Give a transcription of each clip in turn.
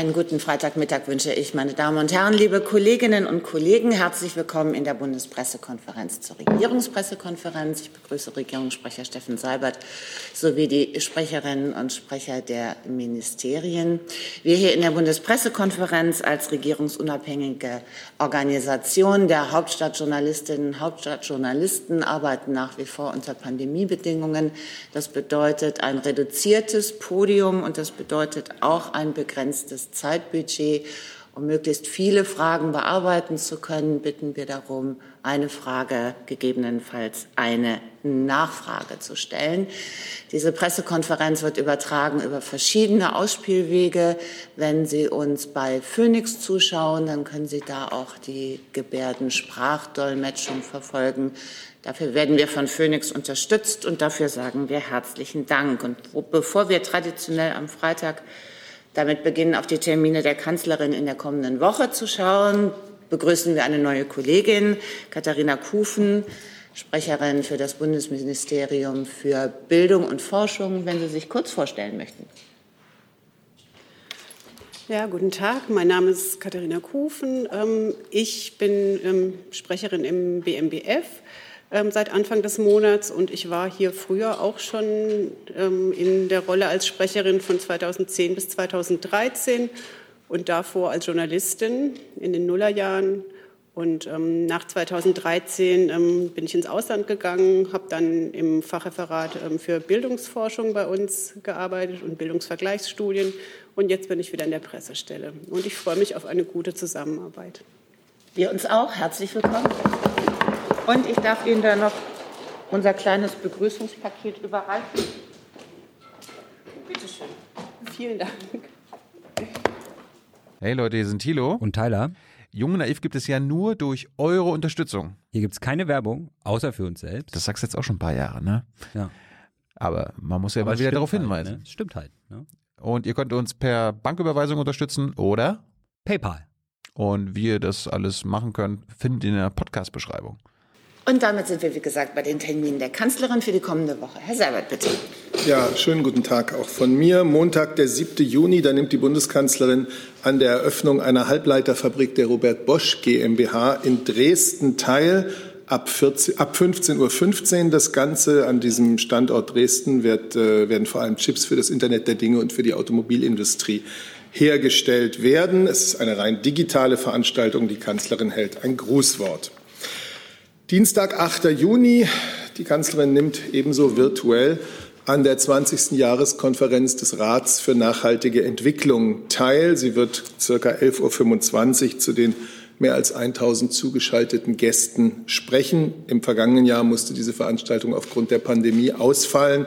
Einen guten Freitagmittag wünsche ich, meine Damen und Herren, liebe Kolleginnen und Kollegen. Herzlich willkommen in der Bundespressekonferenz zur Regierungspressekonferenz. Ich begrüße Regierungssprecher Steffen Seibert sowie die Sprecherinnen und Sprecher der Ministerien. Wir hier in der Bundespressekonferenz als regierungsunabhängige Organisation der Hauptstadtjournalistinnen und Hauptstadtjournalisten arbeiten nach wie vor unter Pandemiebedingungen. Das bedeutet ein reduziertes Podium und das bedeutet auch ein begrenztes Zeitbudget. Um möglichst viele Fragen bearbeiten zu können, bitten wir darum, eine Frage, gegebenenfalls eine Nachfrage zu stellen. Diese Pressekonferenz wird übertragen über verschiedene Ausspielwege. Wenn Sie uns bei Phoenix zuschauen, dann können Sie da auch die Gebärdensprachdolmetschung verfolgen. Dafür werden wir von Phoenix unterstützt und dafür sagen wir herzlichen Dank. Und bevor wir traditionell am Freitag damit beginnen, auf die Termine der Kanzlerin in der kommenden Woche zu schauen. Begrüßen wir eine neue Kollegin, Katharina Kufen, Sprecherin für das Bundesministerium für Bildung und Forschung, wenn Sie sich kurz vorstellen möchten. Ja, guten Tag. Mein Name ist Katharina Kufen. Ähm, ich bin ähm, Sprecherin im BMBF ähm, seit Anfang des Monats und ich war hier früher auch schon ähm, in der Rolle als Sprecherin von 2010 bis 2013 und davor als Journalistin in den Nullerjahren. Und ähm, nach 2013 ähm, bin ich ins Ausland gegangen, habe dann im Fachreferat ähm, für Bildungsforschung bei uns gearbeitet und Bildungsvergleichsstudien. Und jetzt bin ich wieder in der Pressestelle. Und ich freue mich auf eine gute Zusammenarbeit. Wir uns auch. Herzlich willkommen. Und ich darf Ihnen da noch unser kleines Begrüßungspaket überreichen. Bitte schön. Vielen Dank. Hey Leute, hier sind Thilo und Tyler. Jung Naiv gibt es ja nur durch eure Unterstützung. Hier gibt es keine Werbung, außer für uns selbst. Das sagst du jetzt auch schon ein paar Jahre, ne? Ja. Aber man muss ja Aber mal wieder darauf halt, hinweisen. Ne? Stimmt halt. Ne? Und ihr könnt uns per Banküberweisung unterstützen oder PayPal. Und wie ihr das alles machen könnt, findet ihr in der Podcast-Beschreibung. Und damit sind wir, wie gesagt, bei den Terminen der Kanzlerin für die kommende Woche. Herr Seibert, bitte. Ja, schönen guten Tag auch von mir. Montag, der 7. Juni, da nimmt die Bundeskanzlerin an der Eröffnung einer Halbleiterfabrik der Robert Bosch GmbH in Dresden teil. Ab, 14, ab 15.15 Uhr 15 das Ganze an diesem Standort Dresden wird, äh, werden vor allem Chips für das Internet der Dinge und für die Automobilindustrie hergestellt werden. Es ist eine rein digitale Veranstaltung. Die Kanzlerin hält ein Grußwort. Dienstag, 8. Juni. Die Kanzlerin nimmt ebenso virtuell an der 20. Jahreskonferenz des Rats für nachhaltige Entwicklung teil. Sie wird circa 11.25 Uhr zu den mehr als 1000 zugeschalteten Gästen sprechen. Im vergangenen Jahr musste diese Veranstaltung aufgrund der Pandemie ausfallen.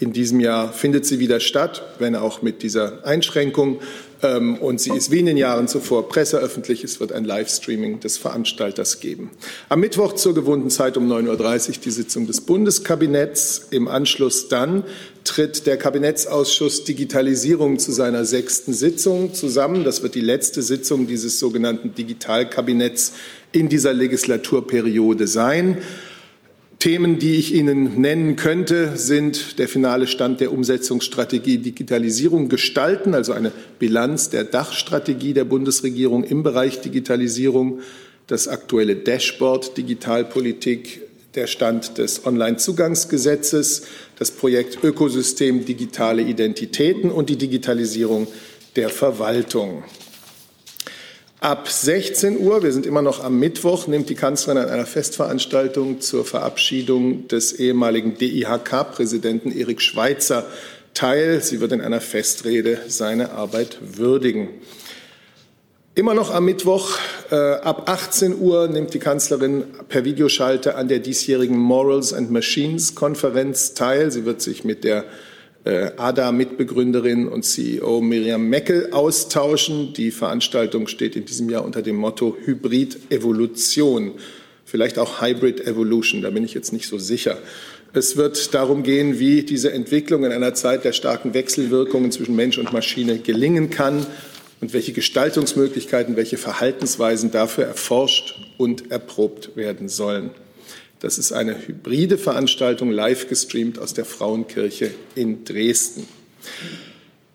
In diesem Jahr findet sie wieder statt, wenn auch mit dieser Einschränkung. Ähm, und sie ist wie in den Jahren zuvor presseöffentlich. Es wird ein Livestreaming des Veranstalters geben. Am Mittwoch zur gewohnten Zeit um 9.30 Uhr die Sitzung des Bundeskabinetts. Im Anschluss dann tritt der Kabinettsausschuss Digitalisierung zu seiner sechsten Sitzung zusammen. Das wird die letzte Sitzung dieses sogenannten Digitalkabinetts in dieser Legislaturperiode sein. Themen, die ich Ihnen nennen könnte, sind der finale Stand der Umsetzungsstrategie Digitalisierung gestalten, also eine Bilanz der Dachstrategie der Bundesregierung im Bereich Digitalisierung, das aktuelle Dashboard Digitalpolitik, der Stand des Onlinezugangsgesetzes, das Projekt Ökosystem digitale Identitäten und die Digitalisierung der Verwaltung. Ab 16 Uhr, wir sind immer noch am Mittwoch, nimmt die Kanzlerin an einer Festveranstaltung zur Verabschiedung des ehemaligen DIHK-Präsidenten Erik Schweitzer teil. Sie wird in einer Festrede seine Arbeit würdigen. Immer noch am Mittwoch äh, ab 18 Uhr nimmt die Kanzlerin per Videoschalte an der diesjährigen Morals and Machines Konferenz teil. Sie wird sich mit der ADA-Mitbegründerin und CEO Miriam Meckel austauschen. Die Veranstaltung steht in diesem Jahr unter dem Motto Hybrid Evolution, vielleicht auch Hybrid Evolution, da bin ich jetzt nicht so sicher. Es wird darum gehen, wie diese Entwicklung in einer Zeit der starken Wechselwirkungen zwischen Mensch und Maschine gelingen kann und welche Gestaltungsmöglichkeiten, welche Verhaltensweisen dafür erforscht und erprobt werden sollen. Das ist eine hybride Veranstaltung, live gestreamt aus der Frauenkirche in Dresden.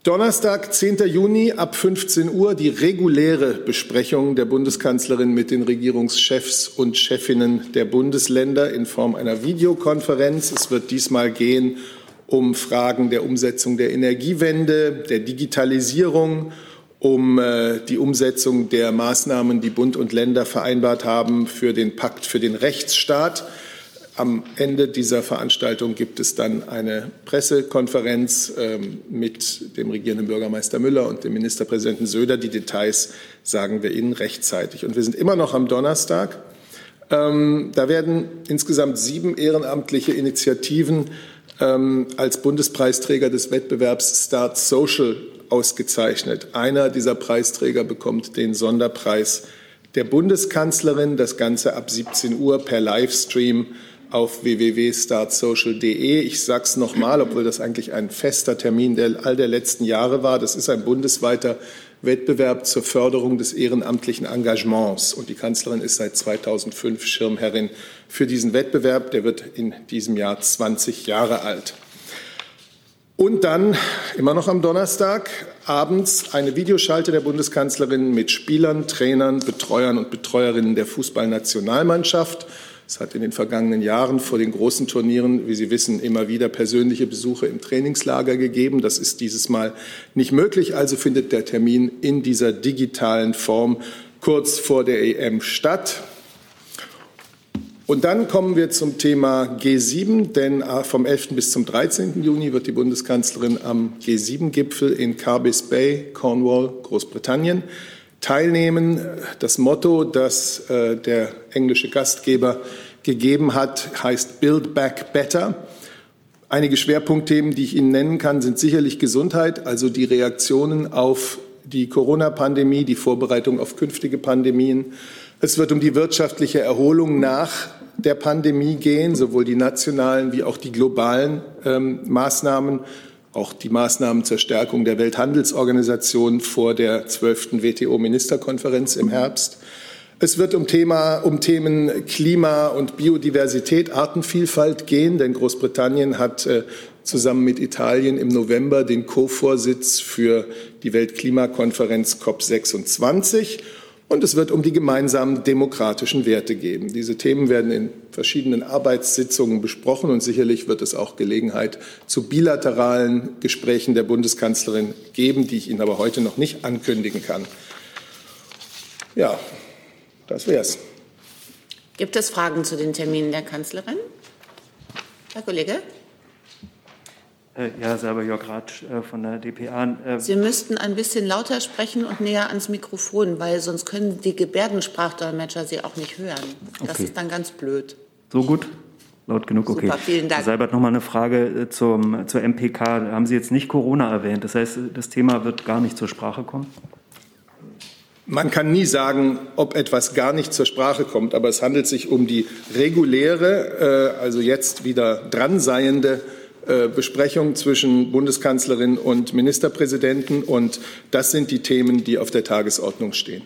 Donnerstag, 10. Juni ab 15 Uhr die reguläre Besprechung der Bundeskanzlerin mit den Regierungschefs und Chefinnen der Bundesländer in Form einer Videokonferenz. Es wird diesmal gehen um Fragen der Umsetzung der Energiewende, der Digitalisierung, um äh, die Umsetzung der Maßnahmen, die Bund und Länder vereinbart haben für den Pakt für den Rechtsstaat. Am Ende dieser Veranstaltung gibt es dann eine Pressekonferenz ähm, mit dem regierenden Bürgermeister Müller und dem Ministerpräsidenten Söder. Die Details sagen wir Ihnen rechtzeitig. Und wir sind immer noch am Donnerstag. Ähm, da werden insgesamt sieben ehrenamtliche Initiativen ähm, als Bundespreisträger des Wettbewerbs Start Social ausgezeichnet. Einer dieser Preisträger bekommt den Sonderpreis der Bundeskanzlerin. Das Ganze ab 17 Uhr per Livestream auf www.startsocial.de. Ich sage es nochmal, obwohl das eigentlich ein fester Termin der all der letzten Jahre war. Das ist ein bundesweiter Wettbewerb zur Förderung des ehrenamtlichen Engagements. Und die Kanzlerin ist seit 2005 Schirmherrin für diesen Wettbewerb. Der wird in diesem Jahr 20 Jahre alt. Und dann immer noch am Donnerstag abends eine Videoschalte der Bundeskanzlerin mit Spielern, Trainern, Betreuern und Betreuerinnen der Fußballnationalmannschaft. Es hat in den vergangenen Jahren vor den großen Turnieren, wie Sie wissen, immer wieder persönliche Besuche im Trainingslager gegeben. Das ist dieses Mal nicht möglich. Also findet der Termin in dieser digitalen Form kurz vor der EM statt. Und dann kommen wir zum Thema G7, denn äh, vom 11. bis zum 13. Juni wird die Bundeskanzlerin am G7-Gipfel in Carbis Bay, Cornwall, Großbritannien, teilnehmen. Das Motto, das äh, der englische Gastgeber gegeben hat, heißt Build Back Better. Einige Schwerpunktthemen, die ich Ihnen nennen kann, sind sicherlich Gesundheit, also die Reaktionen auf die Corona-Pandemie, die Vorbereitung auf künftige Pandemien. Es wird um die wirtschaftliche Erholung nach der Pandemie gehen, sowohl die nationalen wie auch die globalen ähm, Maßnahmen auch die Maßnahmen zur Stärkung der Welthandelsorganisation vor der 12. WTO-Ministerkonferenz im Herbst. Es wird um, Thema, um Themen Klima und Biodiversität, Artenvielfalt gehen, denn Großbritannien hat äh, zusammen mit Italien im November den Co-Vorsitz für die Weltklimakonferenz COP26. Und es wird um die gemeinsamen demokratischen Werte gehen. Diese Themen werden in verschiedenen Arbeitssitzungen besprochen und sicherlich wird es auch Gelegenheit zu bilateralen Gesprächen der Bundeskanzlerin geben, die ich Ihnen aber heute noch nicht ankündigen kann. Ja, das wär's. Gibt es Fragen zu den Terminen der Kanzlerin? Herr Kollege? Äh, ja, selber Jörg Ratsch äh, von der DPA. Äh, Sie müssten ein bisschen lauter sprechen und näher ans Mikrofon, weil sonst können die Gebärdensprachdolmetscher Sie auch nicht hören. Das okay. ist dann ganz blöd. So gut? Laut genug, okay. Super, vielen Dank. Herr Seibert, noch mal eine Frage zum, zur MPK. Haben Sie jetzt nicht Corona erwähnt? Das heißt, das Thema wird gar nicht zur Sprache kommen? Man kann nie sagen, ob etwas gar nicht zur Sprache kommt, aber es handelt sich um die reguläre, also jetzt wieder dran seiende äh, Besprechung zwischen Bundeskanzlerin und Ministerpräsidenten. Und das sind die Themen, die auf der Tagesordnung stehen.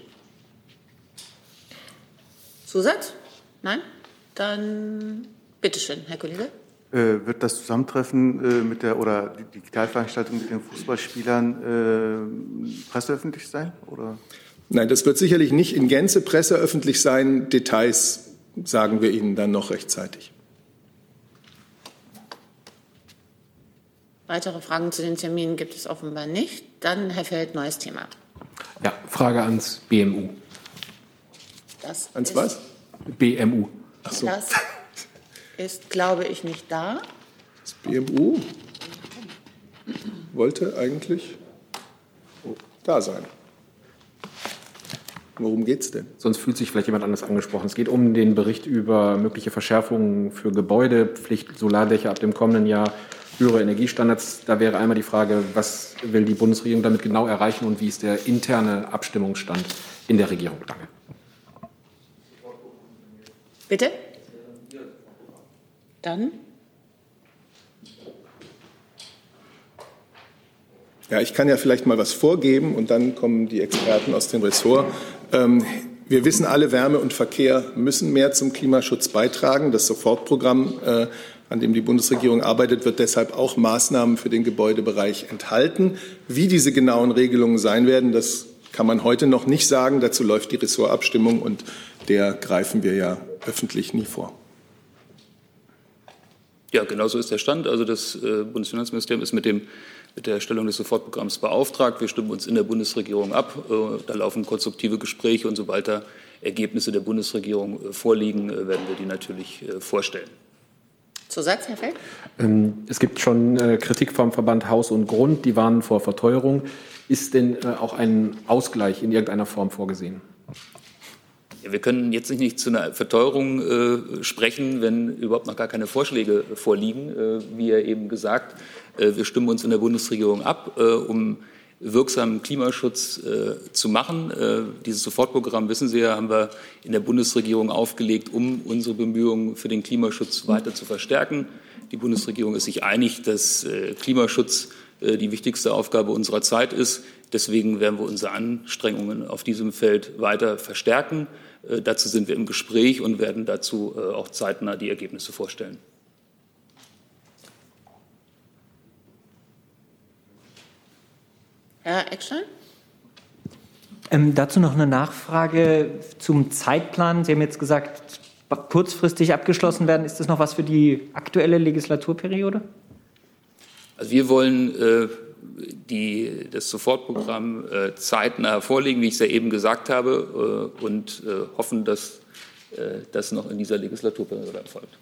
Zusatz? Nein? Dann bitteschön, Herr Kollege. Äh, wird das Zusammentreffen äh, mit der oder die Digitalveranstaltung mit den Fußballspielern äh, presseöffentlich sein? Oder? Nein, das wird sicherlich nicht in Gänze presseöffentlich sein. Details sagen wir Ihnen dann noch rechtzeitig. Weitere Fragen zu den Terminen gibt es offenbar nicht. Dann, Herr Feld, neues Thema. Ja, Frage ans BMU. Das ans was? BMU. Ach so. Das ist, glaube ich, nicht da. Das BMU wollte eigentlich da sein. Worum geht es denn? Sonst fühlt sich vielleicht jemand anders angesprochen. Es geht um den Bericht über mögliche Verschärfungen für Gebäude, Pflicht Solardächer ab dem kommenden Jahr höhere Energiestandards. Da wäre einmal die Frage, was will die Bundesregierung damit genau erreichen und wie ist der interne Abstimmungsstand in der Regierung? Danke. Bitte? Dann? Ja, ich kann ja vielleicht mal was vorgeben und dann kommen die Experten aus dem Ressort. Ähm, wir wissen alle, Wärme und Verkehr müssen mehr zum Klimaschutz beitragen. Das Sofortprogramm äh, an dem die Bundesregierung arbeitet, wird deshalb auch Maßnahmen für den Gebäudebereich enthalten. Wie diese genauen Regelungen sein werden, das kann man heute noch nicht sagen. Dazu läuft die Ressortabstimmung und der greifen wir ja öffentlich nie vor. Ja, genau so ist der Stand. Also das äh, Bundesfinanzministerium ist mit, dem, mit der Erstellung des Sofortprogramms beauftragt. Wir stimmen uns in der Bundesregierung ab. Äh, da laufen konstruktive Gespräche und sobald da Ergebnisse der Bundesregierung äh, vorliegen, werden wir die natürlich vorstellen. Zusatz, Herr Feld? Ähm, es gibt schon Kritik vom Verband Haus und Grund, die warnen vor Verteuerung. Ist denn auch ein Ausgleich in irgendeiner Form vorgesehen? Ja, wir können jetzt nicht zu einer Verteuerung äh, sprechen, wenn überhaupt noch gar keine Vorschläge vorliegen. Äh, wie er eben gesagt, äh, wir stimmen uns in der Bundesregierung ab, äh, um wirksamen Klimaschutz äh, zu machen. Äh, dieses Sofortprogramm, wissen Sie ja, haben wir in der Bundesregierung aufgelegt, um unsere Bemühungen für den Klimaschutz weiter zu verstärken. Die Bundesregierung ist sich einig, dass Klimaschutz die wichtigste Aufgabe unserer Zeit ist. Deswegen werden wir unsere Anstrengungen auf diesem Feld weiter verstärken. Äh, dazu sind wir im Gespräch und werden dazu äh, auch zeitnah die Ergebnisse vorstellen. Herr Eckstein? Ähm, dazu noch eine Nachfrage zum Zeitplan. Sie haben jetzt gesagt, kurzfristig abgeschlossen werden. Ist das noch was für die aktuelle Legislaturperiode? Also wir wollen äh, die, das Sofortprogramm äh, zeitnah vorlegen, wie ich es ja eben gesagt habe, äh, und äh, hoffen, dass äh, das noch in dieser Legislaturperiode erfolgt.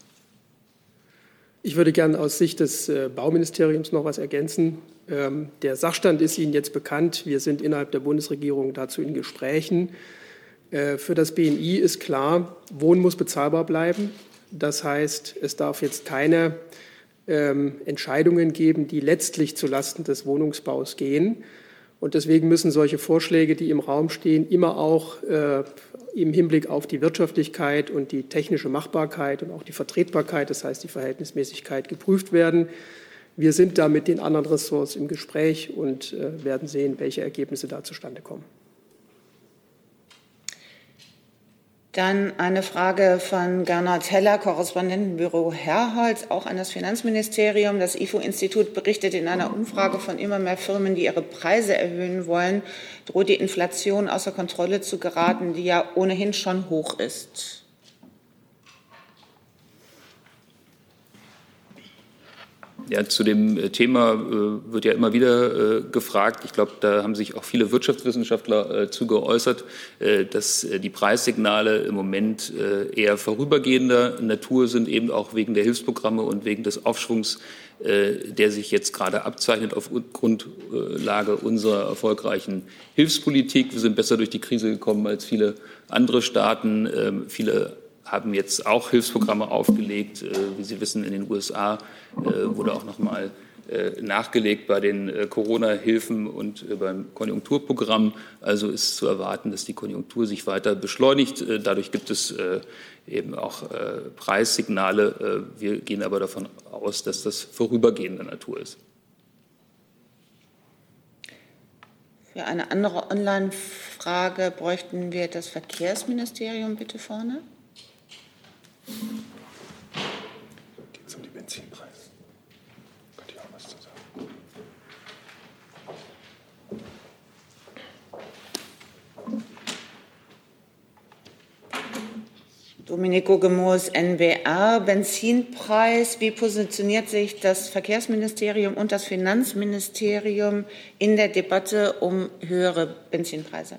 Ich würde gerne aus Sicht des äh, Bauministeriums noch was ergänzen. Ähm, der Sachstand ist Ihnen jetzt bekannt. Wir sind innerhalb der Bundesregierung dazu in Gesprächen. Äh, für das BMI ist klar, Wohnen muss bezahlbar bleiben. Das heißt, es darf jetzt keine ähm, Entscheidungen geben, die letztlich zulasten des Wohnungsbaus gehen. Und deswegen müssen solche Vorschläge, die im Raum stehen, immer auch äh, im Hinblick auf die Wirtschaftlichkeit und die technische Machbarkeit und auch die Vertretbarkeit, das heißt die Verhältnismäßigkeit, geprüft werden. Wir sind da mit den anderen Ressorts im Gespräch und äh, werden sehen, welche Ergebnisse da zustande kommen. Dann eine Frage von Gernot Heller, Korrespondentenbüro Herholz, auch an das Finanzministerium. Das IFO-Institut berichtet in einer Umfrage von immer mehr Firmen, die ihre Preise erhöhen wollen, droht die Inflation außer Kontrolle zu geraten, die ja ohnehin schon hoch ist. Ja, zu dem äh, Thema äh, wird ja immer wieder äh, gefragt. Ich glaube, da haben sich auch viele Wirtschaftswissenschaftler äh, zu geäußert, äh, dass äh, die Preissignale im Moment eher vorübergehender Natur sind, eben auch wegen der Hilfsprogramme und wegen des Aufschwungs, der sich jetzt gerade abzeichnet auf Grundlage unserer erfolgreichen Hilfspolitik. Wir sind besser durch die Krise gekommen als viele andere Staaten. Ähm, viele haben jetzt auch Hilfsprogramme aufgelegt. Äh, wie Sie wissen, in den USA äh, wurde auch noch mal äh, nachgelegt bei den Corona-Hilfen und beim Konjunkturprogramm. Also ist zu erwarten, dass die Konjunktur sich weiter beschleunigt. Dadurch gibt es eben auch Preissignale. Wir gehen aber davon aus, dass das vorübergehender Natur ist. Für eine andere Online-Frage bräuchten wir das Verkehrsministerium bitte vorne. Geht um die Benzinpreise? Könnte ich auch was zu sagen? Domenico Gemoos, NBR, Benzinpreis. Wie positioniert sich das Verkehrsministerium und das Finanzministerium in der Debatte um höhere Benzinpreise?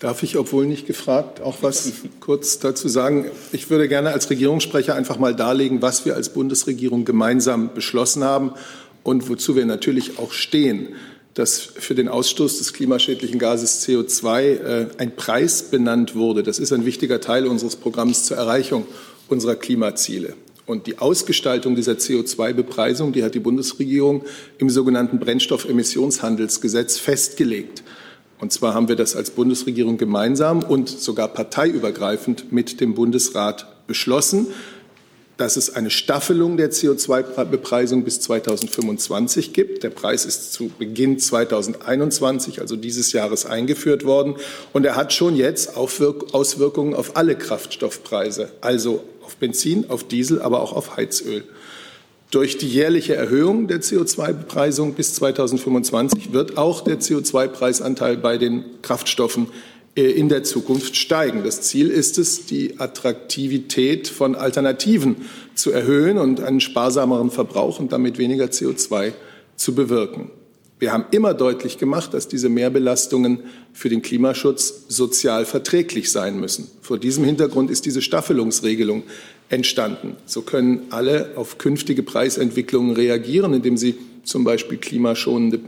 Darf ich, obwohl nicht gefragt, auch was kurz dazu sagen? Ich würde gerne als Regierungssprecher einfach mal darlegen, was wir als Bundesregierung gemeinsam beschlossen haben und wozu wir natürlich auch stehen, dass für den Ausstoß des klimaschädlichen Gases CO2 äh, ein Preis benannt wurde. Das ist ein wichtiger Teil unseres Programms zur Erreichung unserer Klimaziele. Und die Ausgestaltung dieser CO2-Bepreisung, die hat die Bundesregierung im sogenannten Brennstoffemissionshandelsgesetz festgelegt. Und zwar haben wir das als Bundesregierung gemeinsam und sogar parteiübergreifend mit dem Bundesrat beschlossen, dass es eine Staffelung der CO2-Bepreisung bis 2025 gibt. Der Preis ist zu Beginn 2021, also dieses Jahres, eingeführt worden. Und er hat schon jetzt Auswirkungen auf alle Kraftstoffpreise, also auf Benzin, auf Diesel, aber auch auf Heizöl. Durch die jährliche Erhöhung der CO2-Bepreisung bis 2025 wird auch der CO2-Preisanteil bei den Kraftstoffen äh, in der Zukunft steigen. Das Ziel ist es, die Attraktivität von Alternativen zu erhöhen und einen sparsameren Verbrauch und damit weniger CO2 zu bewirken. Wir haben immer deutlich gemacht, dass diese Mehrbelastungen für den Klimaschutz sozial verträglich sein müssen. Vor diesem Hintergrund ist diese Staffelungsregelung entstanden. So können alle auf künftige Preisentwicklungen reagieren, indem sie zum Beispiel klimaschonende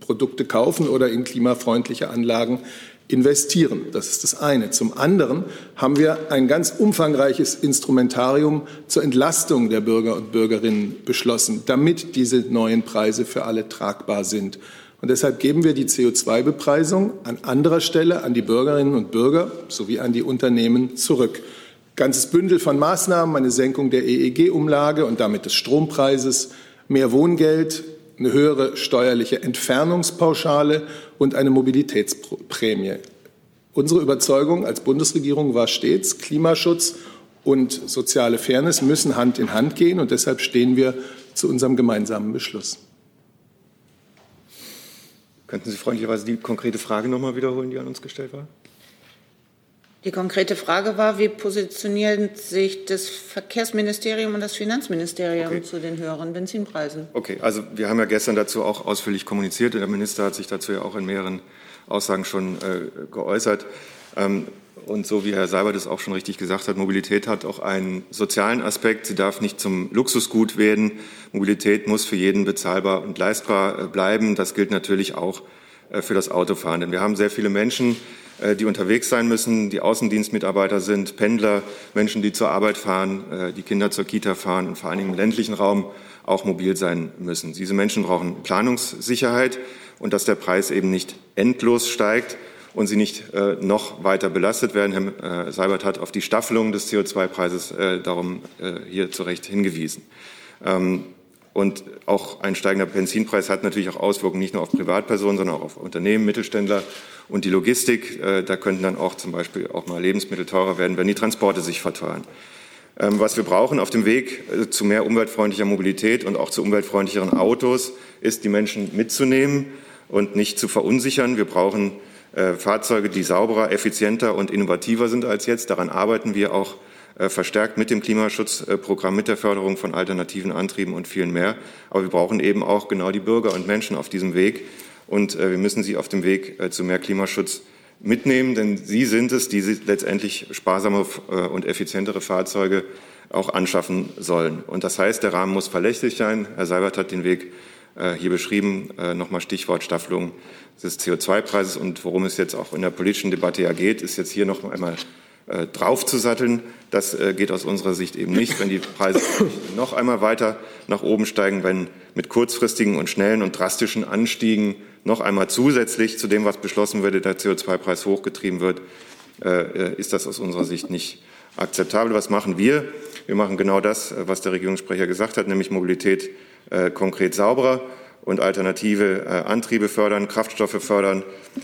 Produkte kaufen oder in klimafreundliche Anlagen investieren. Das ist das eine. Zum anderen haben wir ein ganz umfangreiches Instrumentarium zur Entlastung der Bürger und Bürgerinnen beschlossen, damit diese neuen Preise für alle tragbar sind. Und deshalb geben wir die CO2-Bepreisung an anderer Stelle an die Bürgerinnen und Bürger sowie an die Unternehmen zurück. Ganzes Bündel von Maßnahmen, eine Senkung der EEG-Umlage und damit des Strompreises, mehr Wohngeld, eine höhere steuerliche Entfernungspauschale und eine Mobilitätsprämie. Unsere Überzeugung als Bundesregierung war stets, Klimaschutz und soziale Fairness müssen Hand in Hand gehen, und deshalb stehen wir zu unserem gemeinsamen Beschluss. Könnten Sie freundlicherweise die konkrete Frage noch mal wiederholen, die an uns gestellt war? Die konkrete Frage war, wie positionieren sich das Verkehrsministerium und das Finanzministerium okay. zu den höheren Benzinpreisen? Okay, also wir haben ja gestern dazu auch ausführlich kommuniziert. Der Minister hat sich dazu ja auch in mehreren Aussagen schon äh, geäußert. Ähm, und so wie Herr Seibert es auch schon richtig gesagt hat, Mobilität hat auch einen sozialen Aspekt. Sie darf nicht zum Luxusgut werden. Mobilität muss für jeden bezahlbar und leistbar äh, bleiben. Das gilt natürlich auch äh, für das Autofahren. Denn wir haben sehr viele Menschen, die unterwegs sein müssen, die Außendienstmitarbeiter sind, Pendler, Menschen, die zur Arbeit fahren, äh, die Kinder zur Kita fahren und vor allen Dingen im ländlichen Raum auch mobil sein müssen. Diese Menschen brauchen Planungssicherheit und dass der Preis eben nicht endlos steigt und sie nicht äh, noch weiter belastet werden. Herr Seibert hat auf die Staffelung des CO2-Preises darum hier zu Recht hingewiesen. Und auch ein steigender Benzinpreis hat natürlich auch Auswirkungen nicht nur auf Privatpersonen, sondern auch auf Unternehmen, Mittelständler und die Logistik. Äh, da könnten dann auch zum Beispiel auch mal Lebensmittel teurer werden, wenn die Transporte sich verteuern. Ähm, was wir brauchen auf dem Weg äh, zu mehr umweltfreundlicher Mobilität und auch zu umweltfreundlicheren Autos, ist, die Menschen mitzunehmen und nicht zu verunsichern. Wir brauchen äh, Fahrzeuge, die sauberer, effizienter und innovativer sind als jetzt. Daran arbeiten wir auch verstärkt mit dem Klimaschutzprogramm, mit der Förderung von alternativen Antrieben und vielen mehr. Aber wir brauchen eben auch genau die Bürger und Menschen auf diesem Weg, und äh, wir müssen sie auf dem Weg äh, zu mehr Klimaschutz mitnehmen, denn sie sind es, die letztendlich sparsame äh, und effizientere Fahrzeuge auch anschaffen sollen. Und das heißt, der Rahmen muss verlässlich sein. Herr Seibert hat den Weg hier beschrieben. Nochmal Stichwort Staffelung des CO2-Preises und worum es jetzt auch in der politischen Debatte ja geht, ist jetzt hier noch einmal draufzusatteln. Das geht aus unserer Sicht eben nicht, wenn die Preise noch einmal weiter nach oben steigen, wenn mit kurzfristigen und schnellen und drastischen Anstiegen noch einmal zusätzlich zu dem, was beschlossen wurde, der CO2-Preis hochgetrieben wird, äh, ist das aus unserer Sicht nicht akzeptabel. Was machen wir? Wir machen genau das, was der Regierungssprecher gesagt hat, nämlich Mobilität äh, konkret sauberer und alternative äh, Antriebe fördern, Kraftstoffe fördern,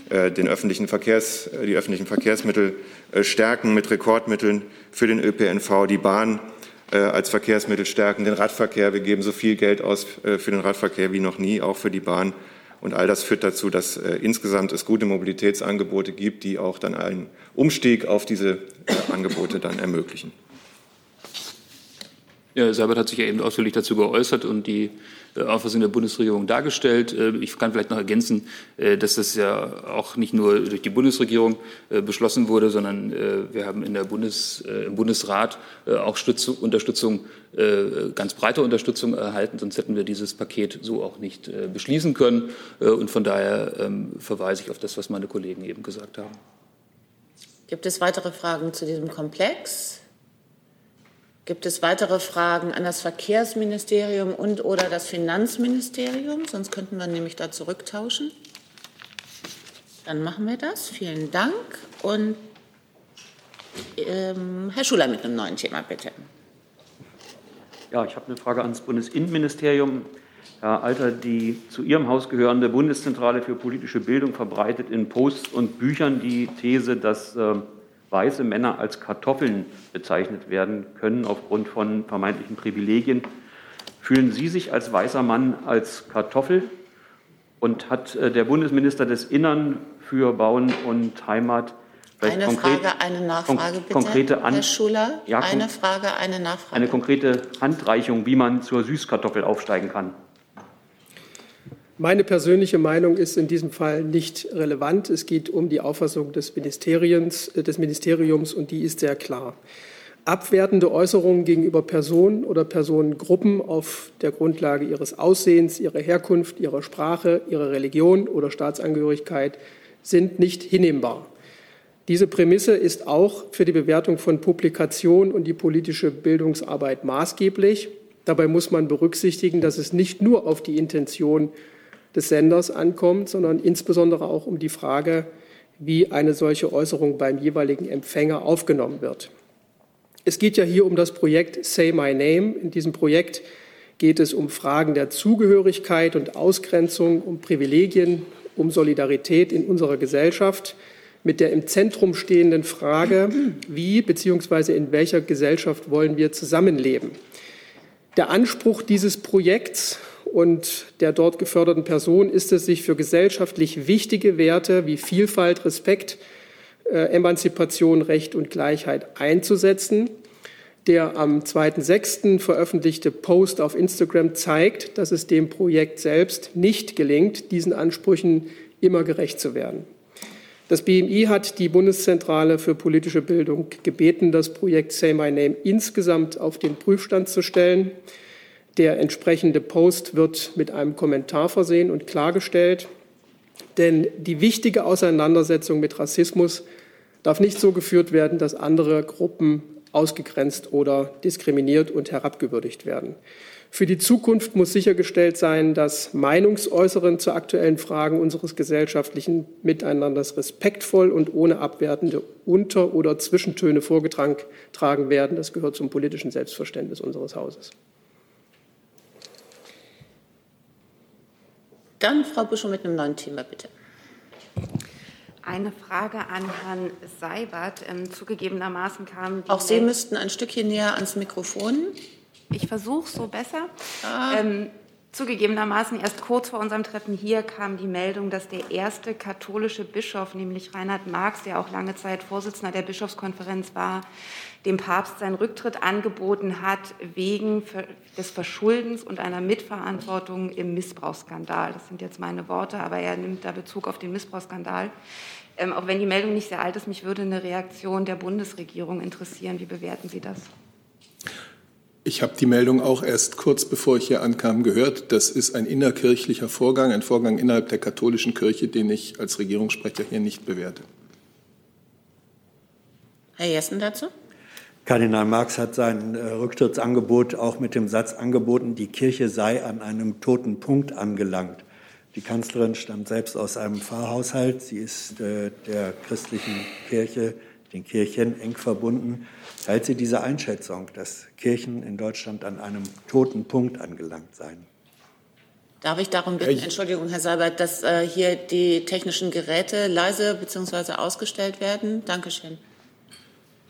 den öffentlichen Verkehrs, die öffentlichen Verkehrsmittel stärken mit Rekordmitteln für den ÖPNV, die Bahn als Verkehrsmittel stärken, den Radverkehr. Wir geben so viel Geld aus für den Radverkehr wie noch nie, auch für die Bahn. Und all das führt dazu, dass äh, insgesamt es gute Mobilitätsangebote gibt, die auch dann einen Umstieg auf diese äh, Angebote dann ermöglichen. Ja, Seibert hat sich ja eben ausführlich dazu geäußert und die äh, Auffassung der Bundesregierung dargestellt. Äh, ich kann vielleicht noch ergänzen, äh, dass das ja auch nicht nur durch die Bundesregierung beschlossen wurde, sondern wir haben in der Bundes, im Bundesrat auch Unterstützung, ganz breite Unterstützung erhalten, sonst hätten wir dieses Paket so auch nicht beschließen können. Und von daher ähm, verweise ich auf das, was meine Kollegen eben gesagt haben. Gibt es weitere Fragen zu diesem Komplex? Gibt es weitere Fragen an das Verkehrsministerium und oder das Finanzministerium? Sonst könnten wir nämlich da zurücktauschen. Dann machen wir das. Vielen Dank. Und ähm, Herr Schuler mit einem neuen Thema, bitte. Ja, ich habe eine Frage ans Bundesinnenministerium. Herr Alter, die zu Ihrem Haus gehörende Bundeszentrale für politische Bildung verbreitet in Posts und Büchern die These, dass äh, weiße Männer als Kartoffeln bezeichnet werden können aufgrund von vermeintlichen Privilegien. Fühlen Sie sich als weißer Mann als Kartoffel? Und hat äh, der Bundesminister des Innern für Bauen und Heimat eine konkret, Frage, eine Nachfrage bitte, konkrete An Herr Schuler. Ja, eine Frage, eine Nachfrage. Eine konkrete Handreichung, wie man zur Süßkartoffel aufsteigen kann. Meine persönliche Meinung ist in diesem Fall nicht relevant. Es geht um die Auffassung des Ministeriums, äh, des Ministeriums und die ist sehr klar. Abwertende Äußerungen gegenüber Personen oder Personengruppen auf der Grundlage ihres Aussehens, ihrer Herkunft, ihrer Sprache, ihrer Religion oder Staatsangehörigkeit sind nicht hinnehmbar. Diese Prämisse ist auch für die Bewertung von Publikationen und die politische Bildungsarbeit maßgeblich. Dabei muss man berücksichtigen, dass es nicht nur auf die Intention des Senders ankommt, sondern insbesondere auch um die Frage, wie eine solche Äußerung beim jeweiligen Empfänger aufgenommen wird. Es geht ja hier um das Projekt Say My Name. In diesem Projekt geht es um Fragen der Zugehörigkeit und Ausgrenzung, um Privilegien, um Solidarität in unserer Gesellschaft mit der im Zentrum stehenden Frage, wie bzw. in welcher Gesellschaft wollen wir zusammenleben. Der Anspruch dieses Projekts und der dort geförderten Person ist es, sich für gesellschaftlich wichtige Werte wie Vielfalt, Respekt, äh, Emanzipation, Recht und Gleichheit einzusetzen. Der am 2.6. veröffentlichte Post auf Instagram zeigt, dass es dem Projekt selbst nicht gelingt, diesen Ansprüchen immer gerecht zu werden. Das BMI hat die Bundeszentrale für politische Bildung gebeten, das Projekt Say My Name insgesamt auf den Prüfstand zu stellen. Der entsprechende Post wird mit einem Kommentar versehen und klargestellt. Denn die wichtige Auseinandersetzung mit Rassismus darf nicht so geführt werden, dass andere Gruppen ausgegrenzt oder diskriminiert und herabgewürdigt werden. Für die Zukunft muss sichergestellt sein, dass Meinungsäußeren zu aktuellen Fragen unseres gesellschaftlichen Miteinanders respektvoll und ohne abwertende Unter- oder Zwischentöne vorgetragen werden. Das gehört zum politischen Selbstverständnis unseres Hauses. Dann Frau Buschow mit einem neuen Thema, bitte. Eine Frage an Herrn Seibert. Ähm, zugegebenermaßen kam. Auch Sie müssten ein Stückchen näher ans Mikrofon. Ich versuche so besser. Ah. Ähm, zugegebenermaßen erst kurz vor unserem Treffen hier kam die Meldung, dass der erste katholische Bischof, nämlich Reinhard Marx, der auch lange Zeit Vorsitzender der Bischofskonferenz war, dem Papst seinen Rücktritt angeboten hat wegen des Verschuldens und einer Mitverantwortung im Missbrauchsskandal. Das sind jetzt meine Worte, aber er nimmt da Bezug auf den Missbrauchsskandal. Ähm, auch wenn die Meldung nicht sehr alt ist, mich würde eine Reaktion der Bundesregierung interessieren. Wie bewerten Sie das? Ich habe die Meldung auch erst kurz bevor ich hier ankam gehört. Das ist ein innerkirchlicher Vorgang, ein Vorgang innerhalb der katholischen Kirche, den ich als Regierungssprecher hier nicht bewerte. Herr Jessen dazu? Kardinal Marx hat sein äh, Rücktrittsangebot auch mit dem Satz angeboten, die Kirche sei an einem toten Punkt angelangt. Die Kanzlerin stammt selbst aus einem Pfarrhaushalt. Sie ist äh, der christlichen Kirche, den Kirchen eng verbunden. Teilt sie diese Einschätzung, dass Kirchen in Deutschland an einem toten Punkt angelangt seien? Darf ich darum bitten, Entschuldigung, Herr Seibert, dass äh, hier die technischen Geräte leise bzw. ausgestellt werden? Dankeschön.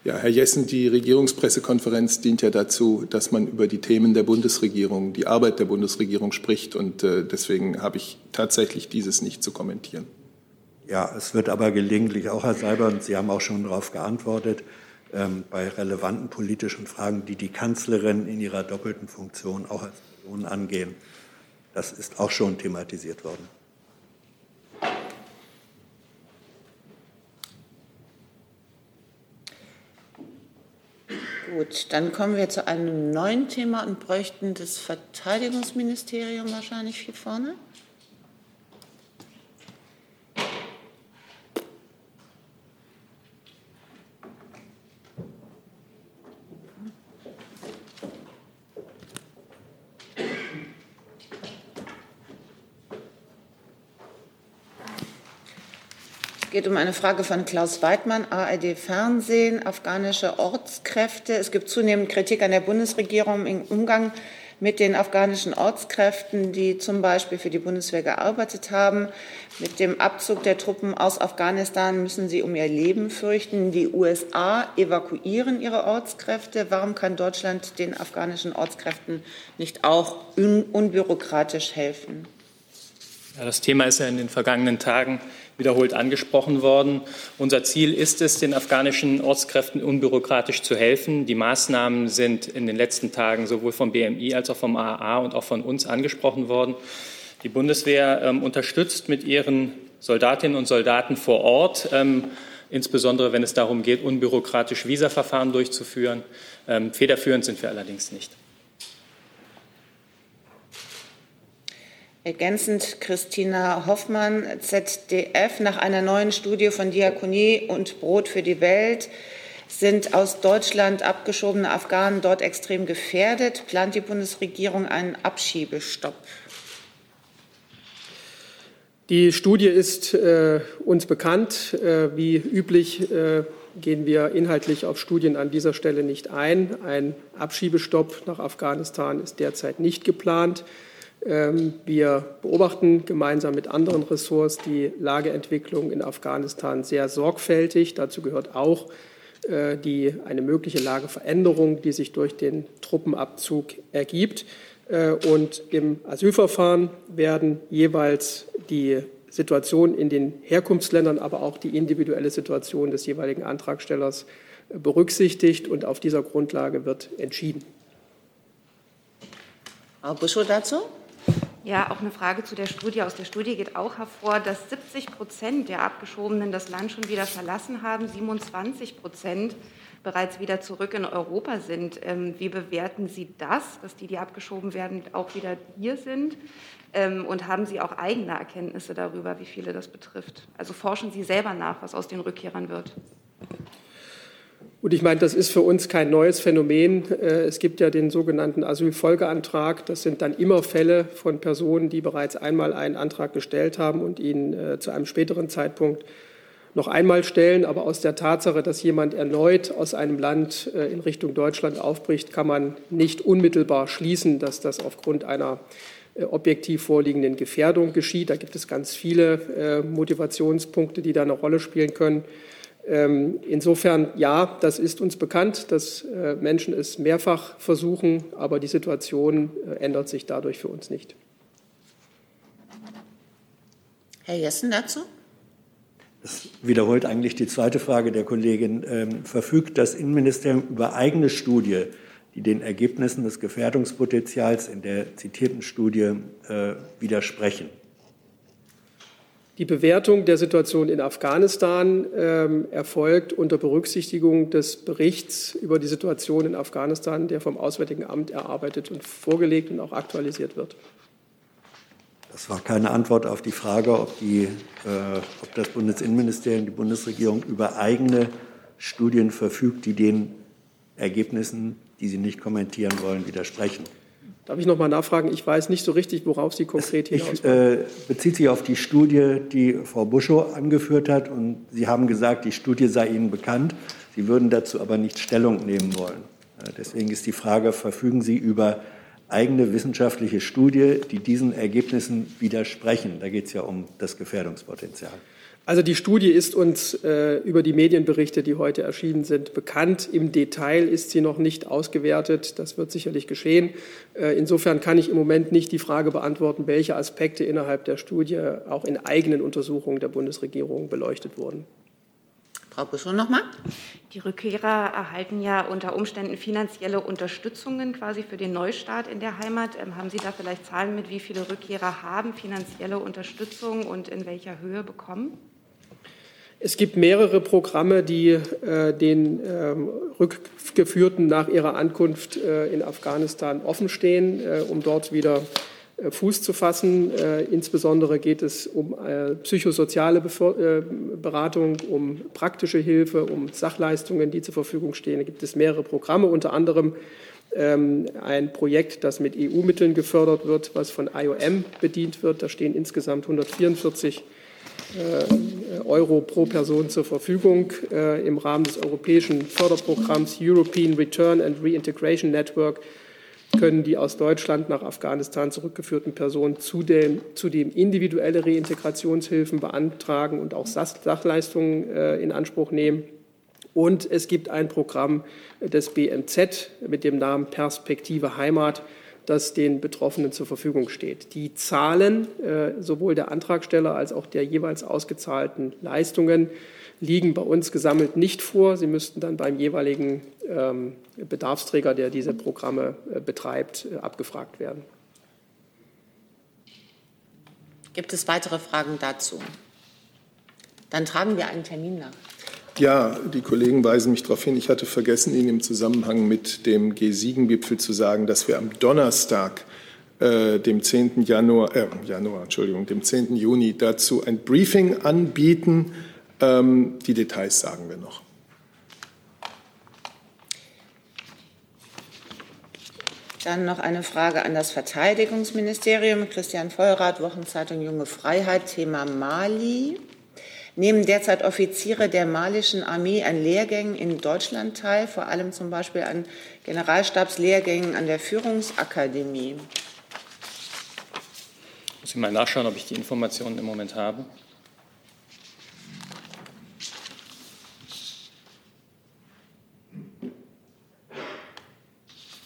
Ja, Herr Jessen, die Regierungspressekonferenz dient ja dazu, dass man über die Themen der Bundesregierung, die Arbeit der Bundesregierung spricht. Und äh, deswegen habe ich tatsächlich dieses nicht zu kommentieren. Ja, es wird aber gelegentlich auch, Herr Seibert, und Sie haben auch schon darauf geantwortet, ähm, bei relevanten politischen Fragen, die die Kanzlerin in ihrer doppelten Funktion auch als Person angehen. Das ist auch schon thematisiert worden. Gut, dann kommen wir zu einem neuen Thema und bräuchten das Verteidigungsministerium wahrscheinlich hier vorne. Geht um eine Frage von Klaus Weidmann, ARD Fernsehen, afghanische Ortskräfte. Es gibt zunehmend Kritik an der Bundesregierung im Umgang mit den afghanischen Ortskräften, die zum Beispiel für die Bundeswehr gearbeitet haben. Mit dem Abzug der Truppen aus Afghanistan müssen sie um ihr Leben fürchten. Die USA evakuieren ihre Ortskräfte. Warum kann Deutschland den afghanischen Ortskräften nicht auch un unbürokratisch helfen? Ja, das Thema ist ja in den vergangenen Tagen wiederholt angesprochen worden. Unser Ziel ist es, den afghanischen Ortskräften unbürokratisch zu helfen. Die Maßnahmen sind in den letzten Tagen sowohl vom BMI als auch vom AAA und auch von uns angesprochen worden. Die Bundeswehr ähm, unterstützt mit ihren Soldatinnen und Soldaten vor Ort, ähm, insbesondere wenn es darum geht, unbürokratisch Visaverfahren durchzuführen. Ähm, federführend sind wir allerdings nicht. Ergänzend Christina Hoffmann, ZDF. Nach einer neuen Studie von Diakonie und Brot für die Welt sind aus Deutschland abgeschobene Afghanen dort extrem gefährdet. Plant die Bundesregierung einen Abschiebestopp? Die Studie ist äh, uns bekannt. Äh, wie üblich äh, gehen wir inhaltlich auf Studien an dieser Stelle nicht ein. Ein Abschiebestopp nach Afghanistan ist derzeit nicht geplant. Ähm, wir beobachten gemeinsam mit anderen Ressorts die Lageentwicklung in Afghanistan sehr sorgfältig. Dazu gehört auch äh, die, eine mögliche Lageveränderung, die sich durch den Truppenabzug ergibt. Äh, und im Asylverfahren werden jeweils die Situation in den Herkunftsländern, aber auch die individuelle Situation des jeweiligen Antragstellers berücksichtigt. Und auf dieser Grundlage wird entschieden. Frau Buschow dazu? Ja, auch eine Frage zu der Studie. Aus der Studie geht auch hervor, dass 70 Prozent der Abgeschobenen das Land schon wieder verlassen haben, 27 Prozent bereits wieder zurück in Europa sind. Ähm, wie bewerten Sie das, dass die, die abgeschoben werden, auch wieder hier sind? Ähm, und haben Sie auch eigene Erkenntnisse darüber, wie viele das betrifft? Also forschen Sie selber nach, was aus den Rückkehrern wird? Und ich meine, das ist für uns kein neues Phänomen. Äh, es gibt ja den sogenannten Asylfolgeantrag. Das sind dann immer Fälle von Personen, die bereits einmal einen Antrag gestellt haben und ihn äh, zu einem späteren Zeitpunkt noch einmal stellen. Aber aus der Tatsache, dass jemand erneut aus einem Land äh, in Richtung Deutschland aufbricht, kann man nicht unmittelbar schließen, dass das aufgrund einer objektiv vorliegenden Gefährdung geschieht. Da gibt es ganz viele Motivationspunkte, die da eine Rolle spielen können. Ähm, insofern, ja, das ist uns bekannt, dass äh, Menschen es mehrfach versuchen, aber die Situation äh, ändert sich dadurch für uns nicht. Herr Jessen dazu? Das wiederholt eigentlich die zweite Frage der Kollegin. Ähm, verfügt das Innenministerium über eigene Studie, die den Ergebnissen des Gefährdungspotenzials in der zitierten Studie äh, widersprechen? Die Bewertung der Situation in Afghanistan ähm, erfolgt unter Berücksichtigung des Berichts über die Situation in Afghanistan, der vom Auswärtigen Amt erarbeitet und vorgelegt und auch aktualisiert wird. Das war keine Antwort auf die Frage, ob, die, äh, ob das Bundesinnenministerium, die Bundesregierung über eigene Studien verfügt, die den Ergebnissen, die Sie nicht kommentieren wollen, widersprechen. Darf ich noch mal nachfragen? Ich weiß nicht so richtig, worauf Sie konkret hinaus Ich äh, bezieht sich auf die Studie, die Frau Buschow angeführt hat. Und Sie haben gesagt, die Studie sei Ihnen bekannt. Sie würden dazu aber nicht Stellung nehmen wollen. Äh, deswegen ist die Frage, verfügen Sie über eigene wissenschaftliche Studie, die diesen Ergebnissen widersprechen? Da geht es ja um das Gefährdungspotenzial. Also die Studie ist uns äh, über die Medienberichte, die heute erschienen sind, bekannt. Im Detail ist sie noch nicht ausgewertet. Das wird sicherlich geschehen. Äh, insofern kann ich im Moment nicht die Frage beantworten, welche Aspekte innerhalb der Studie auch in eigenen Untersuchungen der Bundesregierung beleuchtet wurden. Frau Buschel nochmal. Die Rückkehrer erhalten ja unter Umständen finanzielle Unterstützungen quasi für den Neustart in der Heimat. Ähm, haben Sie da vielleicht Zahlen mit, wie viele Rückkehrer haben finanzielle Unterstützung und in welcher Höhe bekommen? Es gibt mehrere Programme, die äh, den ähm, Rückgeführten nach ihrer Ankunft äh, in Afghanistan offenstehen, äh, um dort wieder äh, Fuß zu fassen. Äh, insbesondere geht es um äh, psychosoziale Bevor Beratung, um praktische Hilfe, um Sachleistungen, die zur Verfügung stehen. Da gibt es mehrere Programme, unter anderem ähm, ein Projekt, das mit EU-Mitteln gefördert wird, was von IOM bedient wird. Da stehen insgesamt 144 äh, Euro pro Person zur Verfügung äh, im Rahmen des europäischen Förderprogramms European Return and Reintegration Network können die aus Deutschland nach Afghanistan zurückgeführten Personen zudem, zudem individuelle Reintegrationshilfen beantragen und auch Sachleistungen äh, in Anspruch nehmen. Und es gibt ein Programm des BMZ mit dem Namen Perspektive Heimat, das den Betroffenen zur Verfügung steht. Die Zahlen äh, sowohl der Antragsteller als auch der jeweils ausgezahlten Leistungen liegen bei uns gesammelt nicht vor. Sie müssten dann beim jeweiligen ähm, Bedarfsträger, der diese Programme äh, betreibt, äh, abgefragt werden. Gibt es weitere Fragen dazu? Dann tragen wir einen Termin nach. Ja, die Kollegen weisen mich darauf hin. Ich hatte vergessen, Ihnen im Zusammenhang mit dem G7-Gipfel zu sagen, dass wir am Donnerstag, äh, dem 10. Januar, äh, Januar, Entschuldigung, dem 10. Juni dazu ein Briefing anbieten. Ähm, die Details sagen wir noch. Dann noch eine Frage an das Verteidigungsministerium. Christian Vollrath, Wochenzeitung Junge Freiheit, Thema Mali. Nehmen derzeit Offiziere der malischen Armee an Lehrgängen in Deutschland teil, vor allem zum Beispiel an Generalstabslehrgängen an der Führungsakademie. Muss ich mal nachschauen, ob ich die Informationen im Moment habe.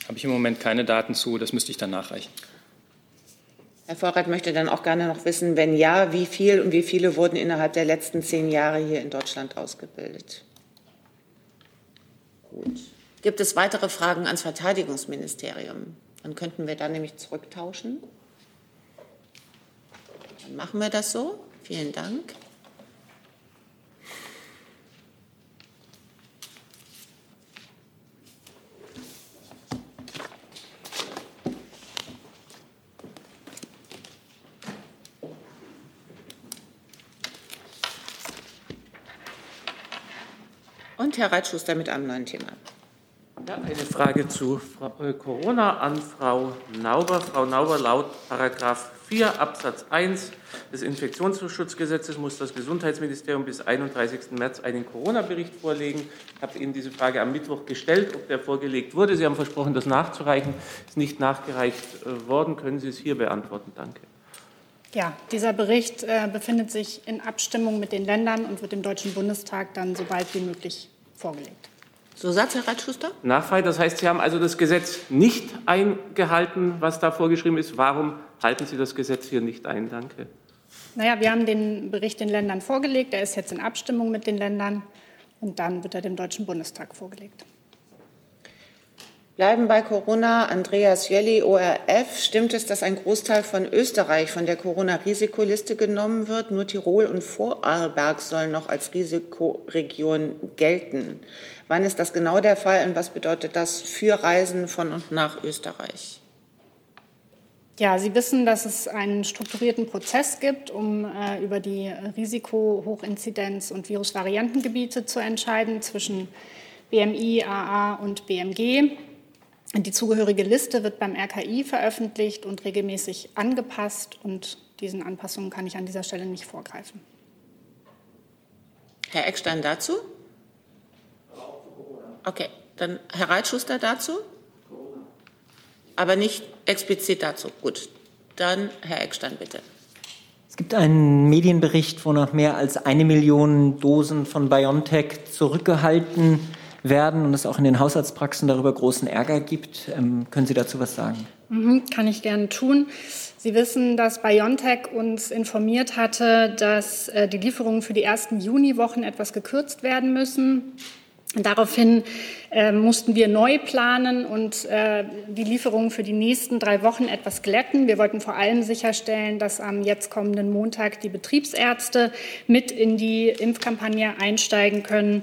Habe ich im Moment keine Daten zu, das müsste ich dann nachreichen. Herr Vorrat möchte dann auch gerne noch wissen, wenn ja, wie viel und wie viele wurden innerhalb der letzten zehn Jahre hier in Deutschland ausgebildet? Gut. Gibt es weitere Fragen ans Verteidigungsministerium? Dann könnten wir da nämlich zurücktauschen. Dann machen wir das so. Vielen Dank. Und Herr Reitschuster mit einem neuen Thema. Ja, eine Frage zu äh, Corona an Frau Nauber. Frau Nauber, laut Paragraph 4 Absatz 1 des Infektionsschutzgesetzes muss das Gesundheitsministerium bis 31. März einen Corona-Bericht vorlegen. Ich habe Ihnen diese Frage am Mittwoch gestellt, ob der vorgelegt wurde. Sie haben versprochen, das nachzureichen. Ist nicht nachgereicht äh, worden. Können Sie es hier beantworten? Danke. Ja, dieser Bericht äh, befindet sich in Abstimmung mit den Ländern und wird dem Deutschen Bundestag dann so bald wie möglich vorgelegt. Zusatz, Herr Reitschuster? Nachfrage. Das heißt, Sie haben also das Gesetz nicht eingehalten, was da vorgeschrieben ist. Warum halten Sie das Gesetz hier nicht ein? Danke. Naja, wir haben den Bericht den Ländern vorgelegt. Er ist jetzt in Abstimmung mit den Ländern und dann wird er dem Deutschen Bundestag vorgelegt. Bleiben bei Corona. Andreas Jelly, ORF. Stimmt es, dass ein Großteil von Österreich von der Corona-Risikoliste genommen wird? Nur Tirol und Vorarlberg sollen noch als Risikoregion gelten. Wann ist das genau der Fall und was bedeutet das für Reisen von und nach Österreich? Ja, Sie wissen, dass es einen strukturierten Prozess gibt, um äh, über die Risiko-, Hochinzidenz- und Virusvariantengebiete zu entscheiden zwischen BMI, AA und BMG. Die zugehörige Liste wird beim RKI veröffentlicht und regelmäßig angepasst und diesen Anpassungen kann ich an dieser Stelle nicht vorgreifen. Herr Eckstein dazu? Okay, dann Herr Reitschuster dazu? Aber nicht explizit dazu. Gut, dann Herr Eckstein bitte. Es gibt einen Medienbericht, wo noch mehr als eine Million Dosen von BioNTech zurückgehalten werden und es auch in den Hausarztpraxen darüber großen Ärger gibt. Ähm, können Sie dazu was sagen? Mhm, kann ich gerne tun. Sie wissen, dass BioNTech uns informiert hatte, dass äh, die Lieferungen für die ersten Juniwochen etwas gekürzt werden müssen. Daraufhin äh, mussten wir neu planen und äh, die Lieferungen für die nächsten drei Wochen etwas glätten. Wir wollten vor allem sicherstellen, dass am jetzt kommenden Montag die Betriebsärzte mit in die Impfkampagne einsteigen können.